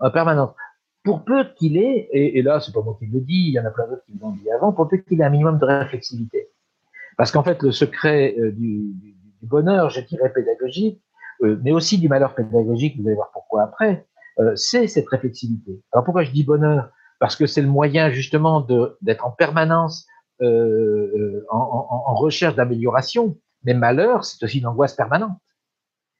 E: en permanence. Pour peu qu'il ait, et, et là, c'est pas moi qui le dis, il y en a plein d'autres qui l'ont dit avant, pour peu qu'il ait un minimum de réflexivité. Parce qu'en fait, le secret euh, du, bonheur, je dirais pédagogique, euh, mais aussi du malheur pédagogique, vous allez voir pourquoi après, euh, c'est cette réflexivité. Alors pourquoi je dis bonheur? Parce que c'est le moyen justement d'être en permanence en, en, recherche d'amélioration, mais malheur, c'est aussi une angoisse permanente.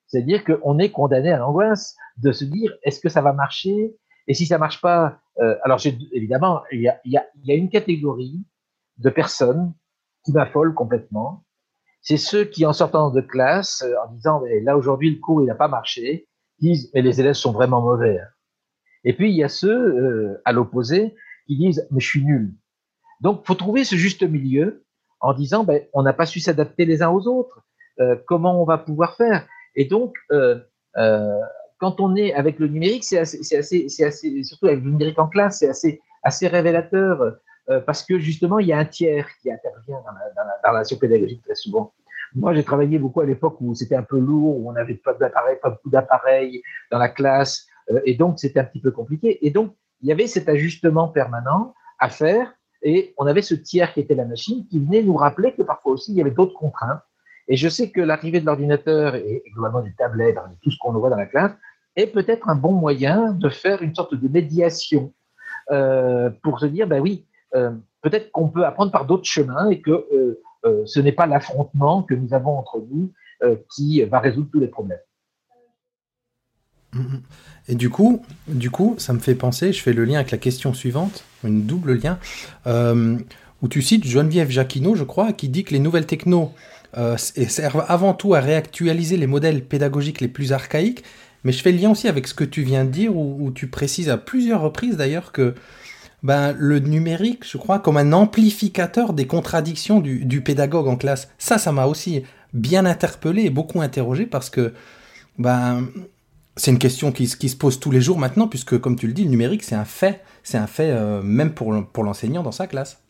E: C'est-à-dire qu'on est condamné à l'angoisse de se dire est-ce que ça va marcher? Et si ça marche pas, euh, alors évidemment, il y a une catégorie de personnes qui m'affolent complètement, c'est ceux qui, en sortant de classe, euh, en disant là aujourd'hui le cours il n'a pas marché, disent mais les élèves sont vraiment mauvais. Hein. Et puis il y a ceux euh, à l'opposé qui disent mais je suis nul. Donc faut trouver ce juste milieu en disant ben, on n'a pas su s'adapter les uns aux autres. Euh, comment on va pouvoir faire? Et donc quand on est avec le numérique, c'est assez, c'est assez, c'est assez, surtout avec le numérique en classe, c'est assez, assez révélateur euh, parce que justement, il y a un tiers qui intervient dans la, dans la, relation pédagogique très souvent. Moi, j'ai travaillé beaucoup à l'époque où c'était un peu lourd, où on n'avait pas d'appareil, pas beaucoup d'appareils dans la classe, euh, et donc c'était un petit peu compliqué. Et donc, il y avait cet ajustement permanent à faire, et on avait ce tiers qui était la machine, qui venait nous rappeler que parfois aussi il y avait d'autres contraintes. Et je sais que l'arrivée de l'ordinateur et, globalement des tablettes, tout ce qu'on voit dans la classe, est peut-être un bon moyen de faire une sorte de médiation euh, pour se dire, ben oui, peut-être qu'on peut apprendre par d'autres chemins et que euh, euh, ce n'est pas l'affrontement que nous avons entre nous qui va résoudre tous les problèmes.
C: Mhm. Et du coup, du coup, ça me fait penser, je fais le lien avec la question suivante, une double lien, euh, où tu cites Geneviève Jacquinot, je crois, qui dit que les nouvelles technos euh, servent avant tout à réactualiser les modèles pédagogiques les plus archaïques, mais je fais le lien aussi avec ce que tu viens de dire, où, tu précises à plusieurs reprises d'ailleurs que ben, le numérique, je crois, comme un amplificateur des contradictions du, du pédagogue en classe. Ça, ça m'a aussi bien interpellé et beaucoup interrogé parce que ben, c'est une question qui, qui, se pose tous les jours maintenant, puisque comme tu le dis, le numérique, c'est un fait, c'est un fait euh, même pour, pour l'enseignant dans sa classe.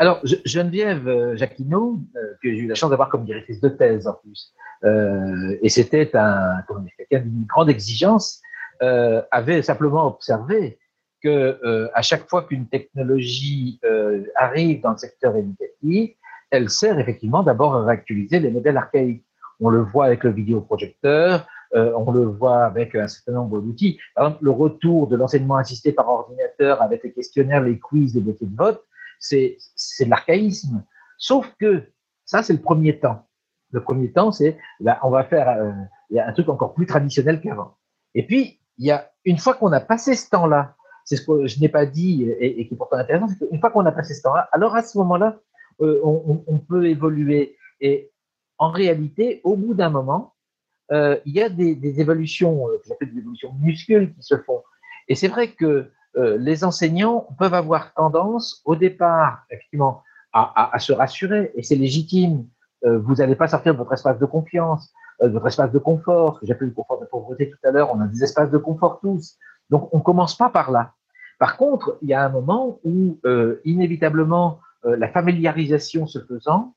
E: Alors, Geneviève euh, Jacquinot, euh, que j'ai eu la chance d'avoir comme directrice de thèse en plus, et c'était un, quelqu'un d'une grande exigence, avait simplement observé que à chaque fois qu'une technologie arrive dans le secteur éducatif, elle sert effectivement d'abord à réactualiser les modèles archaïques. On le voit avec le vidéoprojecteur, euh, on le voit avec un certain nombre d'outils. Par exemple, le retour de l'enseignement assisté par ordinateur avec les questionnaires, les quiz, les dossiers de vote, c'est de l'archaïsme. Sauf que ça, c'est le premier temps. Le premier temps, c'est on va faire euh, un truc encore plus traditionnel qu'avant. Et puis, y a une fois qu'on a passé ce temps-là, c'est ce que je n'ai pas dit et, qui est pourtant intéressant, c'est qu'une fois qu'on a passé ce temps-là, alors à ce moment-là, euh, on, peut évoluer. Et en réalité, au bout d'un moment, euh, il y a des, évolutions, euh, des évolutions muscules qui se font. Et c'est vrai que les enseignants peuvent avoir tendance, au départ, effectivement, à, se rassurer, et c'est légitime. Vous n'allez pas sortir de votre espace de confiance, de votre espace de confort, que j'appelle le confort de pauvreté tout à l'heure, on a des espaces de confort tous. Donc, on commence pas par là. Par contre, il y a un moment où, inévitablement, la familiarisation se faisant,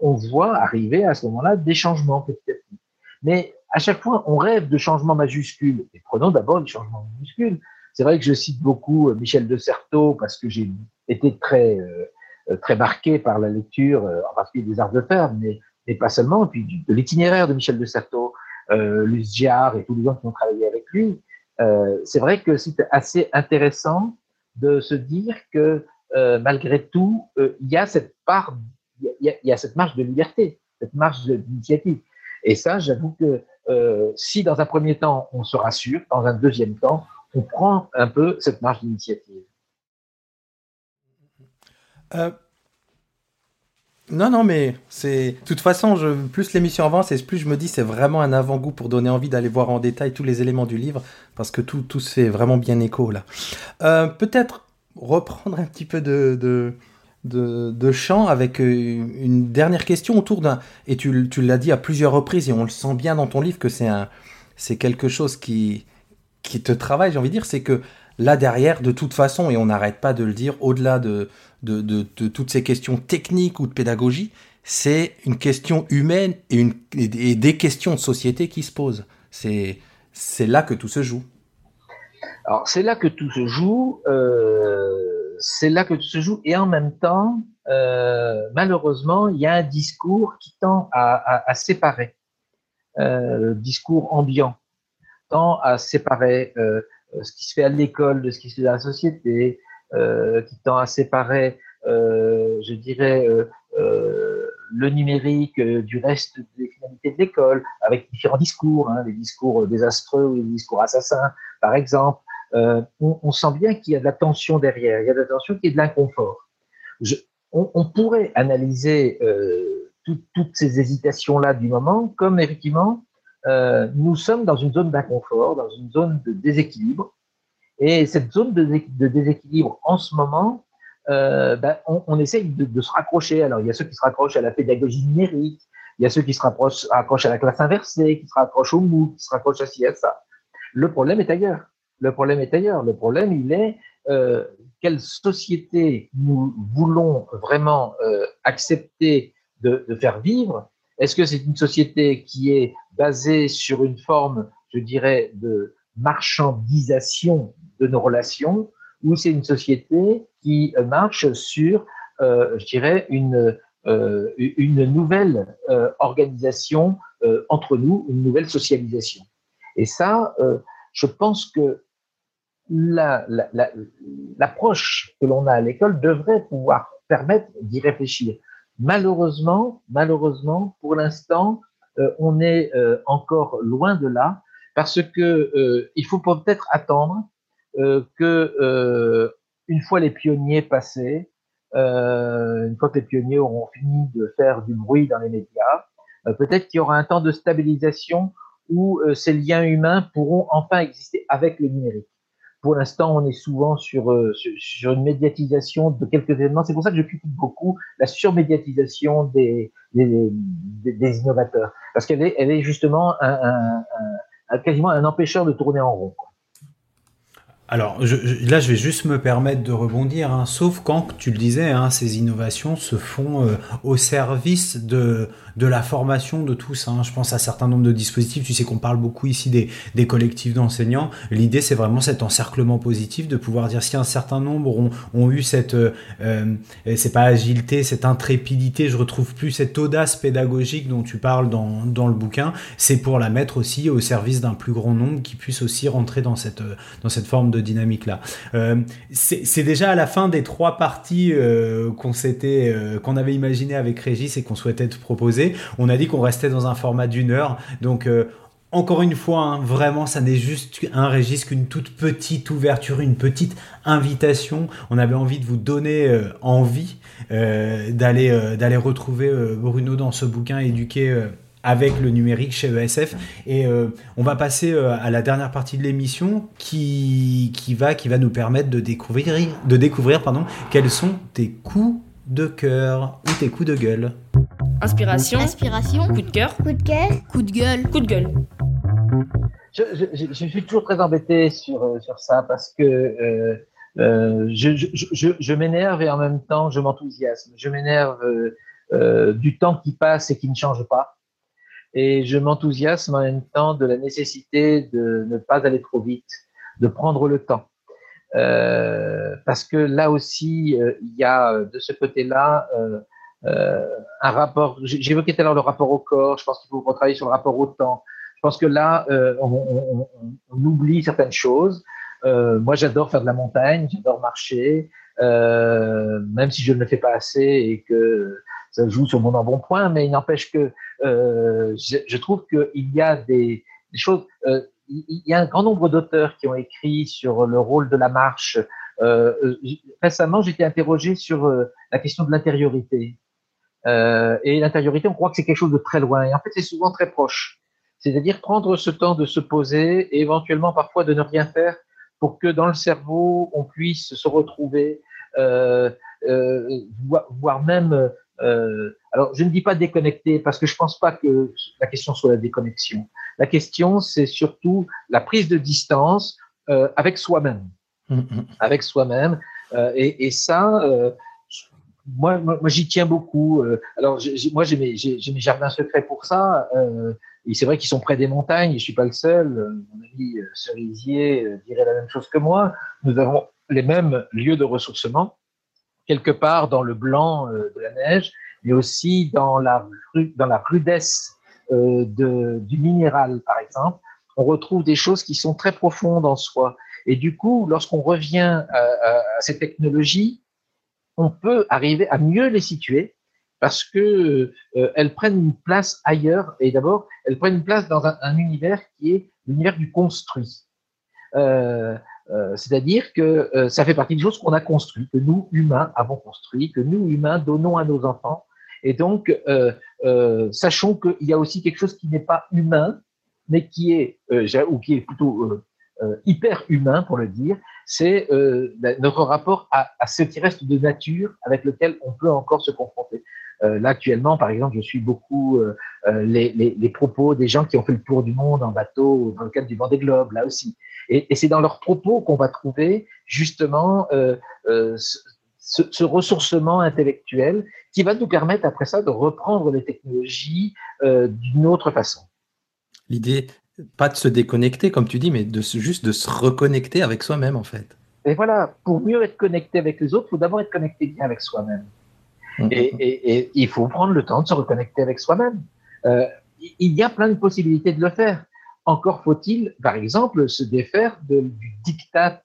E: on voit arriver à ce moment-là des changements petit à petit. Mais à chaque fois, on rêve de changements majuscules. Et prenons d'abord les changements minuscules. C'est vrai que je cite beaucoup euh, Michel de Certeau parce que j'ai été très, euh, euh, très marqué par la lecture, en particulier des arts de faire, mais, mais pas seulement, et puis de l'itinéraire de Michel de Certeau, euh, Giard et tous les gens qui ont travaillé avec lui. Euh, c'est vrai que c'est assez intéressant de se dire que euh, malgré tout, il y a cette part, il y, a cette marge de liberté, cette marge d'initiative. Et ça, j'avoue que euh, si dans un premier temps, on se rassure, dans un deuxième temps, on prend un peu cette marge d'initiative.
C: Non, non, mais c'est. De toute façon, je... plus l'émission avance et plus je me dis c'est vraiment un avant-goût pour donner envie d'aller voir en détail tous les éléments du livre parce que tout, tout se fait vraiment bien écho là. Euh, Peut-être reprendre un petit peu de, de de, de chant avec euh, une dernière question autour d'un et tu, tu l'as dit à plusieurs reprises et on le sent bien dans ton livre que c'est un c'est quelque chose qui qui te travaille j'ai envie de dire c'est que là derrière de toute façon et on n'arrête pas de le dire au-delà de de, toutes ces questions techniques ou de pédagogie c'est une question humaine et, des questions de société qui se posent c'est là que tout se joue
E: alors c'est là que tout se joue euh c'est là que tout se joue. Et en même temps, euh, malheureusement, il y a un discours qui tend à, séparer, euh, le discours ambiant, tend à séparer ce qui se fait à l'école de ce qui se fait dans la société, qui tend à séparer, euh, je dirais, euh, le numérique du reste des finalités de l'école, avec différents discours, hein, les discours désastreux ou les discours assassins, par exemple euh, on, sent bien qu'il y a de la tension derrière, il y a de la tension qui est de l'inconfort. On, pourrait analyser euh, tout, toutes ces hésitations-là du moment comme effectivement, euh, nous sommes dans une zone d'inconfort, dans une zone de déséquilibre. Et cette zone de, déséquilibre, en ce moment, euh, ben, on, essaye de, se raccrocher. Alors, il y a ceux qui se raccrochent à la pédagogie numérique, il y a ceux qui se raccrochent à la classe inversée, qui se raccrochent au MOOC, qui se raccrochent à ci, à ça. Le problème est ailleurs. Le problème est ailleurs. Le problème, il est euh, quelle société nous voulons vraiment euh, accepter de, faire vivre. Est-ce que c'est une société qui est basée sur une forme, je dirais, de marchandisation de nos relations, ou c'est une société qui marche sur, euh, je dirais, une, euh, une nouvelle euh, organisation euh, entre nous, une nouvelle socialisation. Et ça, je pense que l'approche la, la, que l'on a à l'école devrait pouvoir permettre d'y réfléchir. Malheureusement, malheureusement, pour l'instant, euh, on est euh, encore loin de là. Parce que il faut peut-être attendre que une fois les pionniers passés, une fois que les pionniers auront fini de faire du bruit dans les médias, peut-être qu'il y aura un temps de stabilisation où ces liens humains pourront enfin exister avec le numérique pour l'instant, on est souvent sur, euh, sur, une médiatisation de quelques événements. C'est pour ça que je critique beaucoup la surmédiatisation des, des, des, innovateurs, parce qu'elle est, elle est justement un, un, quasiment un empêcheur de tourner en rond.
D: Alors là, je vais juste me permettre de rebondir, hein, sauf quand tu le disais, hein, ces innovations se font euh, au service de, de la formation de tous. Hein. Je pense à un certain nombre de dispositifs. Tu sais qu'on parle beaucoup ici des, des collectifs d'enseignants. L'idée, c'est vraiment cet encerclement positif de pouvoir dire si un certain nombre ont, ont eu cette, euh, euh c'est pas agilité, cette intrépidité, je retrouve plus cette audace pédagogique dont tu parles dans, dans le bouquin, c'est pour la mettre aussi au service d'un plus grand nombre qui puisse aussi rentrer dans cette, dans cette forme de dynamique là. Euh, c'est déjà à la fin des trois parties euh, qu'on s'était, euh, qu'on avait imaginé avec Régis et qu'on souhaitait te proposer. On a dit qu'on restait dans un format d'une heure, donc encore une fois, hein, vraiment, ça n'est juste un Régis qu'une toute petite ouverture, une petite invitation. On avait envie de vous donner envie d'aller d'aller retrouver Bruno dans ce bouquin éduqué avec le numérique chez ESF. Et euh, on va passer euh, à la dernière partie de l'émission qui, qui, va, qui va nous permettre de découvrir, de découvrir pardon, quels sont tes coups de cœur ou tes coups de gueule.
B: Inspiration.
A: Inspiration.
B: Coup de cœur.
A: Coup de cœur.
B: Coup de gueule. Coup de gueule.
E: Je, je, suis toujours très embêté sur, euh, sur ça parce que je, je m'énerve et en même temps je m'enthousiasme. Je m'énerve du temps qui passe et qui ne change pas et je m'enthousiasme en même temps de la nécessité de ne pas aller trop vite, de prendre le temps. Euh, parce que là aussi, euh, il y a euh, de ce côté-là un rapport. J'évoquais tout à l'heure le rapport au corps. Je pense qu'il faut retravailler sur le rapport au temps. Je pense que là, on, on, oublie certaines choses. moi, j'adore faire de la montagne, j'adore marcher, même si je ne le fais pas assez et que ça joue sur mon embonpoint, mais il n'empêche que je, je, trouve qu'il y a des, choses. Euh, il y a un grand nombre d'auteurs qui ont écrit sur le rôle de la marche. Euh, euh récemment, j'étais interrogé sur euh, la question de l'intériorité. Euh, et l'intériorité, on croit que c'est quelque chose de très loin. Et en fait, c'est souvent très proche. C'est-à-dire prendre ce temps de se poser et éventuellement parfois de ne rien faire pour que dans le cerveau, on puisse se retrouver, euh, voire même euh, alors, je ne dis pas déconnecter parce que je pense pas que la question soit la déconnexion. La question, c'est surtout la prise de distance euh, avec soi-même, mm, mm. avec soi-même. Euh, et, et, ça, moi, moi, j'y tiens beaucoup. Alors, moi, j'ai mes, mes, jardins secrets pour ça. et c'est vrai qu'ils sont près des montagnes. Je suis pas le seul. Mon ami Cerisier dirait la même chose que moi. Nous avons les mêmes lieux de ressourcement quelque part dans le blanc euh, de la neige, mais aussi dans la, dans la rudesse euh, du minéral, par exemple. On retrouve des choses qui sont très profondes en soi. Et du coup, lorsqu'on revient à, ces technologies, on peut arriver à mieux les situer parce que euh, elles prennent une place ailleurs. Et d'abord, elles prennent une place dans un, un univers qui est l'univers du construit. Euh, euh, c'est-à-dire que euh, ça fait partie des choses qu'on a construites, que nous, humains, avons construit, que nous, humains, donnons à nos enfants. Et donc, euh, sachons qu'il y a aussi quelque chose qui n'est pas humain, mais qui est, ou qui est plutôt hyper humain, pour le dire, c'est notre rapport à, ce qui reste de nature avec lequel on peut encore se confronter. là, actuellement, par exemple, je suis beaucoup les, propos des gens qui ont fait le tour du monde en bateau dans le cadre du Vendée Globe, là aussi. Et, c'est dans leurs propos qu'on va trouver justement euh, euh, ce, ce, ressourcement intellectuel qui va nous permettre après ça de reprendre les technologies euh, d'une autre façon.
C: L'idée, pas de se déconnecter comme tu dis, mais de se, juste de se reconnecter avec soi-même en fait.
E: Et voilà, pour mieux être connecté avec les autres, il faut d'abord être connecté bien avec soi-même. Mmh. Et, et, et, il faut prendre le temps de se reconnecter avec soi-même. Euh, il y a plein de possibilités de le faire. Encore faut-il, par exemple, se défaire de, du diktat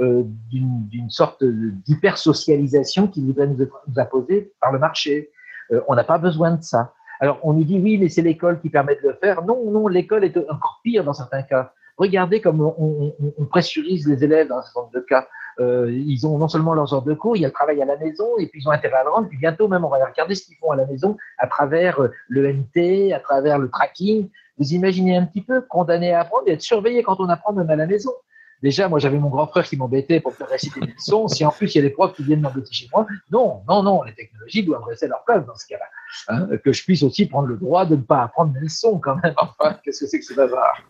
E: euh, d'une sorte d'hypersocialisation qui voudrait nous, nous imposer par le marché. Euh, on n'a pas besoin de ça. Alors, on nous dit oui, mais c'est l'école qui permet de le faire. Non, non, l'école est encore pire dans certains cas. Regardez comme on, pressurise les élèves dans certain nombre de cas. Euh, ils ont non seulement leurs heures de cours, il y a le travail à la maison, et puis ils ont intérêt à le. Puis bientôt même, on va regarder ce qu'ils font à la maison à travers euh, le NT, à travers le tracking. Vous imaginez un petit peu, condamné à apprendre et être surveillé quand on apprend même à la maison. Déjà, moi, j'avais mon grand frère qui m'embêtait pour faire réciter des leçons. Si en plus, il y a des profs qui viennent m'embêter chez moi, non, non, non, les technologies doivent rester leur place dans ce cas-là. Hein, que je puisse aussi prendre le droit de ne pas apprendre mes leçons quand même. Enfin, qu'est-ce que c'est que ce bazar?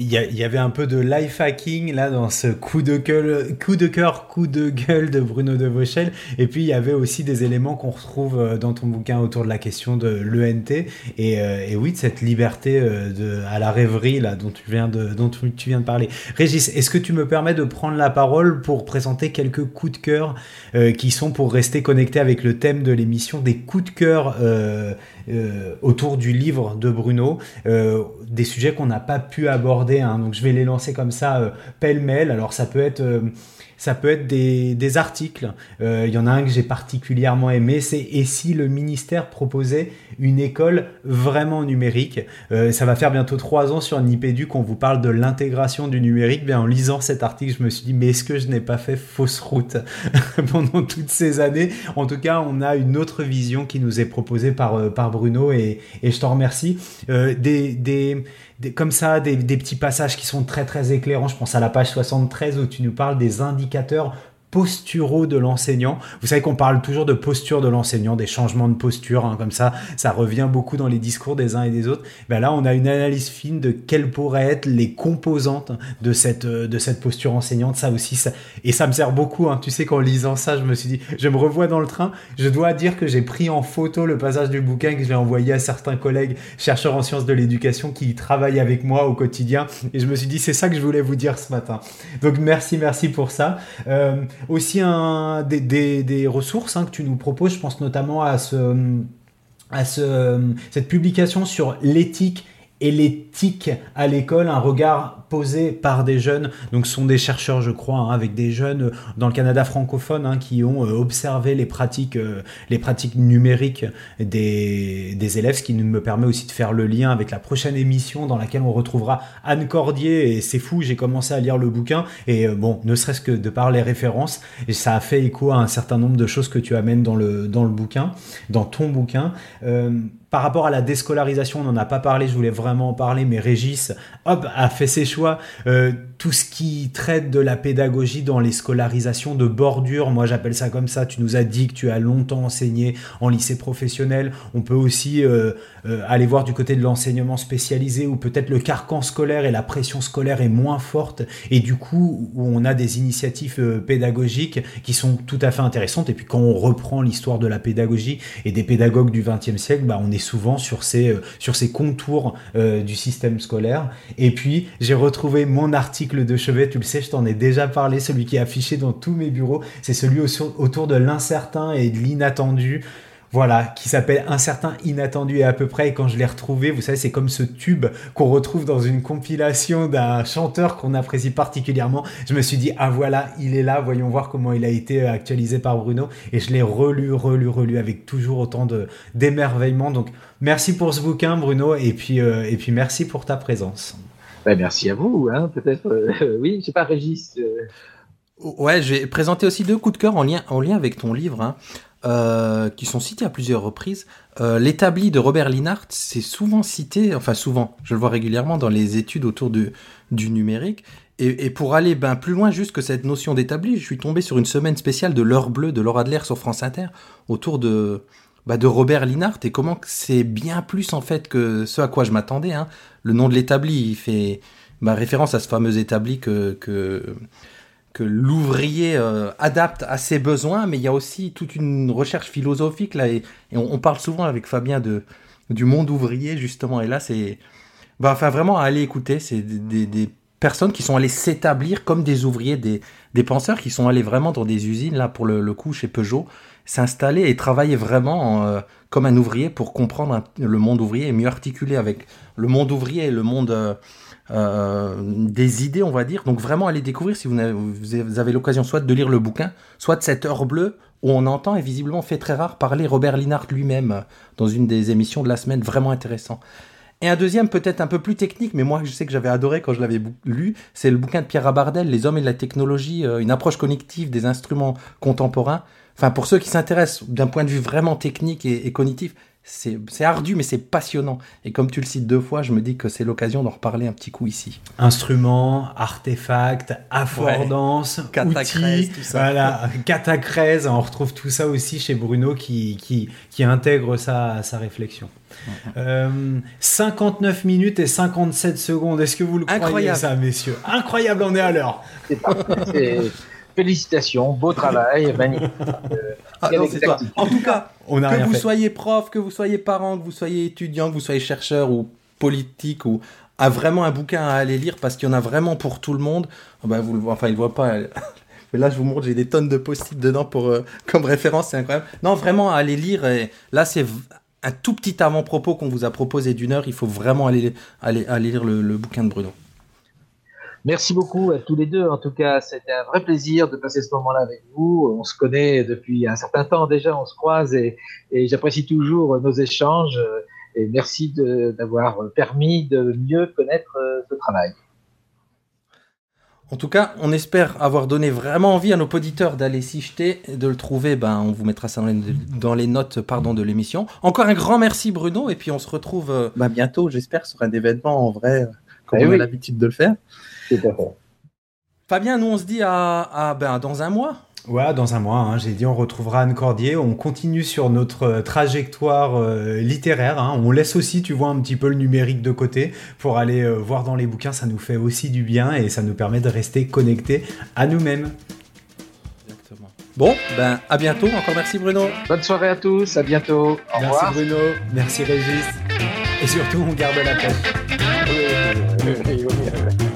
D: Il y, avait un peu de life hacking là dans ce coup de gueule, coup de cœur, coup de gueule de Bruno de Vauchel. Et puis il y avait aussi des éléments qu'on retrouve euh, dans ton bouquin autour de la question de l'ENT et, euh, et, oui de cette liberté euh, à la rêverie là dont tu viens de parler. Régis, est-ce que tu me permets de prendre la parole pour présenter quelques coups de cœur qui sont pour rester connectés avec le thème de l'émission des coups de cœur autour du livre de Bruno, euh, des sujets qu'on n'a pas pu aborder. Hein. donc je vais les lancer comme ça euh, pêle-mêle. Alors ça peut être ça peut être des, articles. Euh, il y en a un que j'ai particulièrement aimé, c'est Et si le ministère proposait une école vraiment numérique? Euh, Ça va faire bientôt trois ans sur Nipédu qu'on vous parle de l'intégration du numérique. Bien, en lisant cet article, je me suis dit, mais est-ce que je n'ai pas fait fausse route pendant toutes ces années? En tout cas, on a une autre vision qui nous est proposée par, euh, par Bruno et, et je t'en remercie. des, des comme ça, des, des, petits passages qui sont très très éclairants. Je pense à la page 73 où tu nous parles des indicateurs indicateurs posturaux de l'enseignant. Vous savez qu'on parle toujours de posture de l'enseignant, des changements de posture, hein, comme ça, ça revient beaucoup dans les discours des uns et des autres. Ben là, on a une analyse fine de quelles pourraient être les composantes de cette, euh, de cette posture enseignante. Ça aussi, ça, et ça me sert beaucoup. Hein. Tu sais qu'en lisant ça, je me suis dit, je me revois dans le train. Je dois dire que j'ai pris en photo le passage du bouquin que je l'ai envoyé à certains collègues chercheurs en sciences de l'éducation qui travaillent avec moi au quotidien. Et je me suis dit, c'est ça que je voulais vous dire ce matin. Donc merci, merci pour ça. Euh, aussi des, ressources hein, que tu nous proposes. Je pense notamment à, ce, à ce, cette publication sur l'éthique et l'éthique à l'école, un regard posé par des jeunes, donc ce sont des chercheurs je crois, hein, avec des jeunes dans le Canada francophone hein, qui ont euh, observé les pratiques, euh, les pratiques numériques des, élèves, ce qui me permet aussi de faire le lien avec la prochaine émission dans laquelle on retrouvera Anne Cordier, et c'est fou, j'ai commencé à lire le bouquin, et euh, bon, ne serait-ce que de par les références, et ça a fait écho à un certain nombre de choses que tu amènes dans le, dans le bouquin, dans ton bouquin par rapport à la déscolarisation, on n'en a pas parlé, je voulais vraiment en parler, mais Régis, hop, a fait ses choix. Euh, tout ce qui traite de la pédagogie dans les scolarisations de bordure, moi j'appelle ça comme ça, tu nous as dit que tu as longtemps enseigné en lycée professionnel, on peut aussi euh, euh, aller voir du côté de l'enseignement spécialisé où peut-être le carcan scolaire et la pression scolaire est moins forte. Et du coup où on a des initiatives euh, pédagogiques qui sont tout à fait intéressantes. Et puis quand on reprend l'histoire de la pédagogie et des pédagogues du XXe siècle, bah, on est souvent sur ces, sur ces contours du système scolaire. Et puis j'ai retrouvé mon article de chevet, tu le sais, je t'en ai déjà parlé, celui qui est affiché dans tous mes bureaux, c'est celui autour de l'incertain et de l'inattendu. Voilà, qui s'appelle Incertain, Inattendu et à peu près. Et quand je l'ai retrouvé, vous savez, c'est comme ce tube qu'on retrouve dans une compilation d'un chanteur qu'on apprécie particulièrement. Je me suis dit, ah voilà, il est là, voyons voir comment il a été actualisé par Bruno. Et je l'ai relu, relu, relu avec toujours autant d'émerveillement. Donc, merci pour ce bouquin, Bruno, et puis, euh, et puis merci pour ta présence.
E: Ben, merci à vous, hein, peut-être. Euh, oui, je sais pas, Régis. Euh.
C: Ouais, je vais présenter aussi deux coups de cœur en lien, en lien avec ton livre, hein, euh, qui sont cités à plusieurs reprises. L'établi de Robert Linhart, c'est souvent cité, enfin souvent, je le vois régulièrement dans les études autour du, du numérique. Et, pour aller ben, plus loin juste que cette notion d'établi, je suis tombé sur une semaine spéciale de l'heure bleue de Laura Adler sur France Inter autour de, bah, de Robert Linhart et comment c'est bien plus en fait que ce à quoi je m'attendais. Hein. Le nom de l'établi, il fait bah, référence à ce fameux établi que, que, l'ouvrier euh, adapte à ses besoins, mais il y a aussi toute une recherche philosophique là, et, on, parle souvent avec Fabien de, du monde ouvrier justement, et là c'est... Bah, enfin vraiment à aller écouter, c'est des, des, personnes qui sont allées s'établir comme des ouvriers, des, des penseurs qui sont allés vraiment dans des usines, là pour le coup chez Peugeot, s'installer et travailler vraiment euh, comme un ouvrier pour comprendre le monde ouvrier et mieux articuler avec le monde ouvrier et le monde euh, euh, des idées, on va dire. Donc vraiment aller découvrir si vous avez, vous avez l'occasion soit de lire le bouquin, soit de cette heure bleue où on entend et visiblement fait très rare parler Robert Linhart lui-même dans une des émissions de la semaine, vraiment intéressant. Et un deuxième peut-être un peu plus technique, mais moi je sais que j'avais adoré quand je l'avais lu, c'est le bouquin de Pierre Abardel, Les hommes et la technologie, une approche cognitive des instruments contemporains. Enfin, pour ceux qui s'intéressent d'un point de vue vraiment technique et cognitif, c'est ardu, mais c'est passionnant. Et comme tu le cites deux fois, je me dis que c'est l'occasion d'en reparler un petit coup ici.
D: Instruments, artefacts, affordance, outils, tout ça. Voilà, catacrèse, on retrouve tout ça aussi chez Bruno qui, qui, qui intègre ça à sa réflexion. 59 euh, minutes et 57 secondes, est-ce que vous le croyez Incroyable. ça, messieurs? Incroyable, on est à l'heure.
E: Félicitations, beau travail, magnifique.
C: Ah, en tout cas, on que vous soyez prof, que vous soyez parent, que vous soyez étudiant, que vous soyez chercheur ou politique ou a vraiment un bouquin à aller lire parce qu'il y en a vraiment pour tout le monde. Bah, vous enfin, il ne voit pas. Mais là, je vous montre, j'ai des tonnes de post-it dedans pour, euh, comme référence, c'est incroyable. Non, vraiment, à aller lire. Et là, c'est un tout petit avant-propos qu'on vous a proposé d'une heure. Il faut vraiment aller, aller, aller lire le bouquin de Bruno.
E: Merci beaucoup à tous les deux. En tout cas, c'était un vrai plaisir de passer ce moment-là avec vous. On se connaît depuis un certain temps déjà, on se croise et, j'apprécie toujours nos échanges. Et merci d'avoir permis de mieux connaître euh, ce travail.
C: En tout cas, on espère avoir donné vraiment envie à nos auditeurs d'aller s'y jeter, de le trouver. Ben, on vous mettra ça dans les, notes pardon, de l'émission. Encore un grand merci Bruno, et puis on se retrouve euh, ben, bientôt, j'espère, sur un événement en vrai, comme eh on a l'habitude de le faire. Fabien, nous on se dit à, ben, dans un mois.
D: Ouais, dans un mois, hein, j'ai dit on retrouvera Anne Cordier, on continue sur notre euh, trajectoire euh, littéraire, hein. on laisse aussi, tu vois, un petit peu le numérique de côté pour aller euh, voir dans les bouquins, ça nous fait aussi du bien et ça nous permet de rester connectés à nous-mêmes.
C: Exactement. Bon, ben à bientôt, encore merci Bruno.
E: Bonne soirée à tous, à bientôt. Au
C: merci Bruno, merci Régis, et surtout on garde la pêche.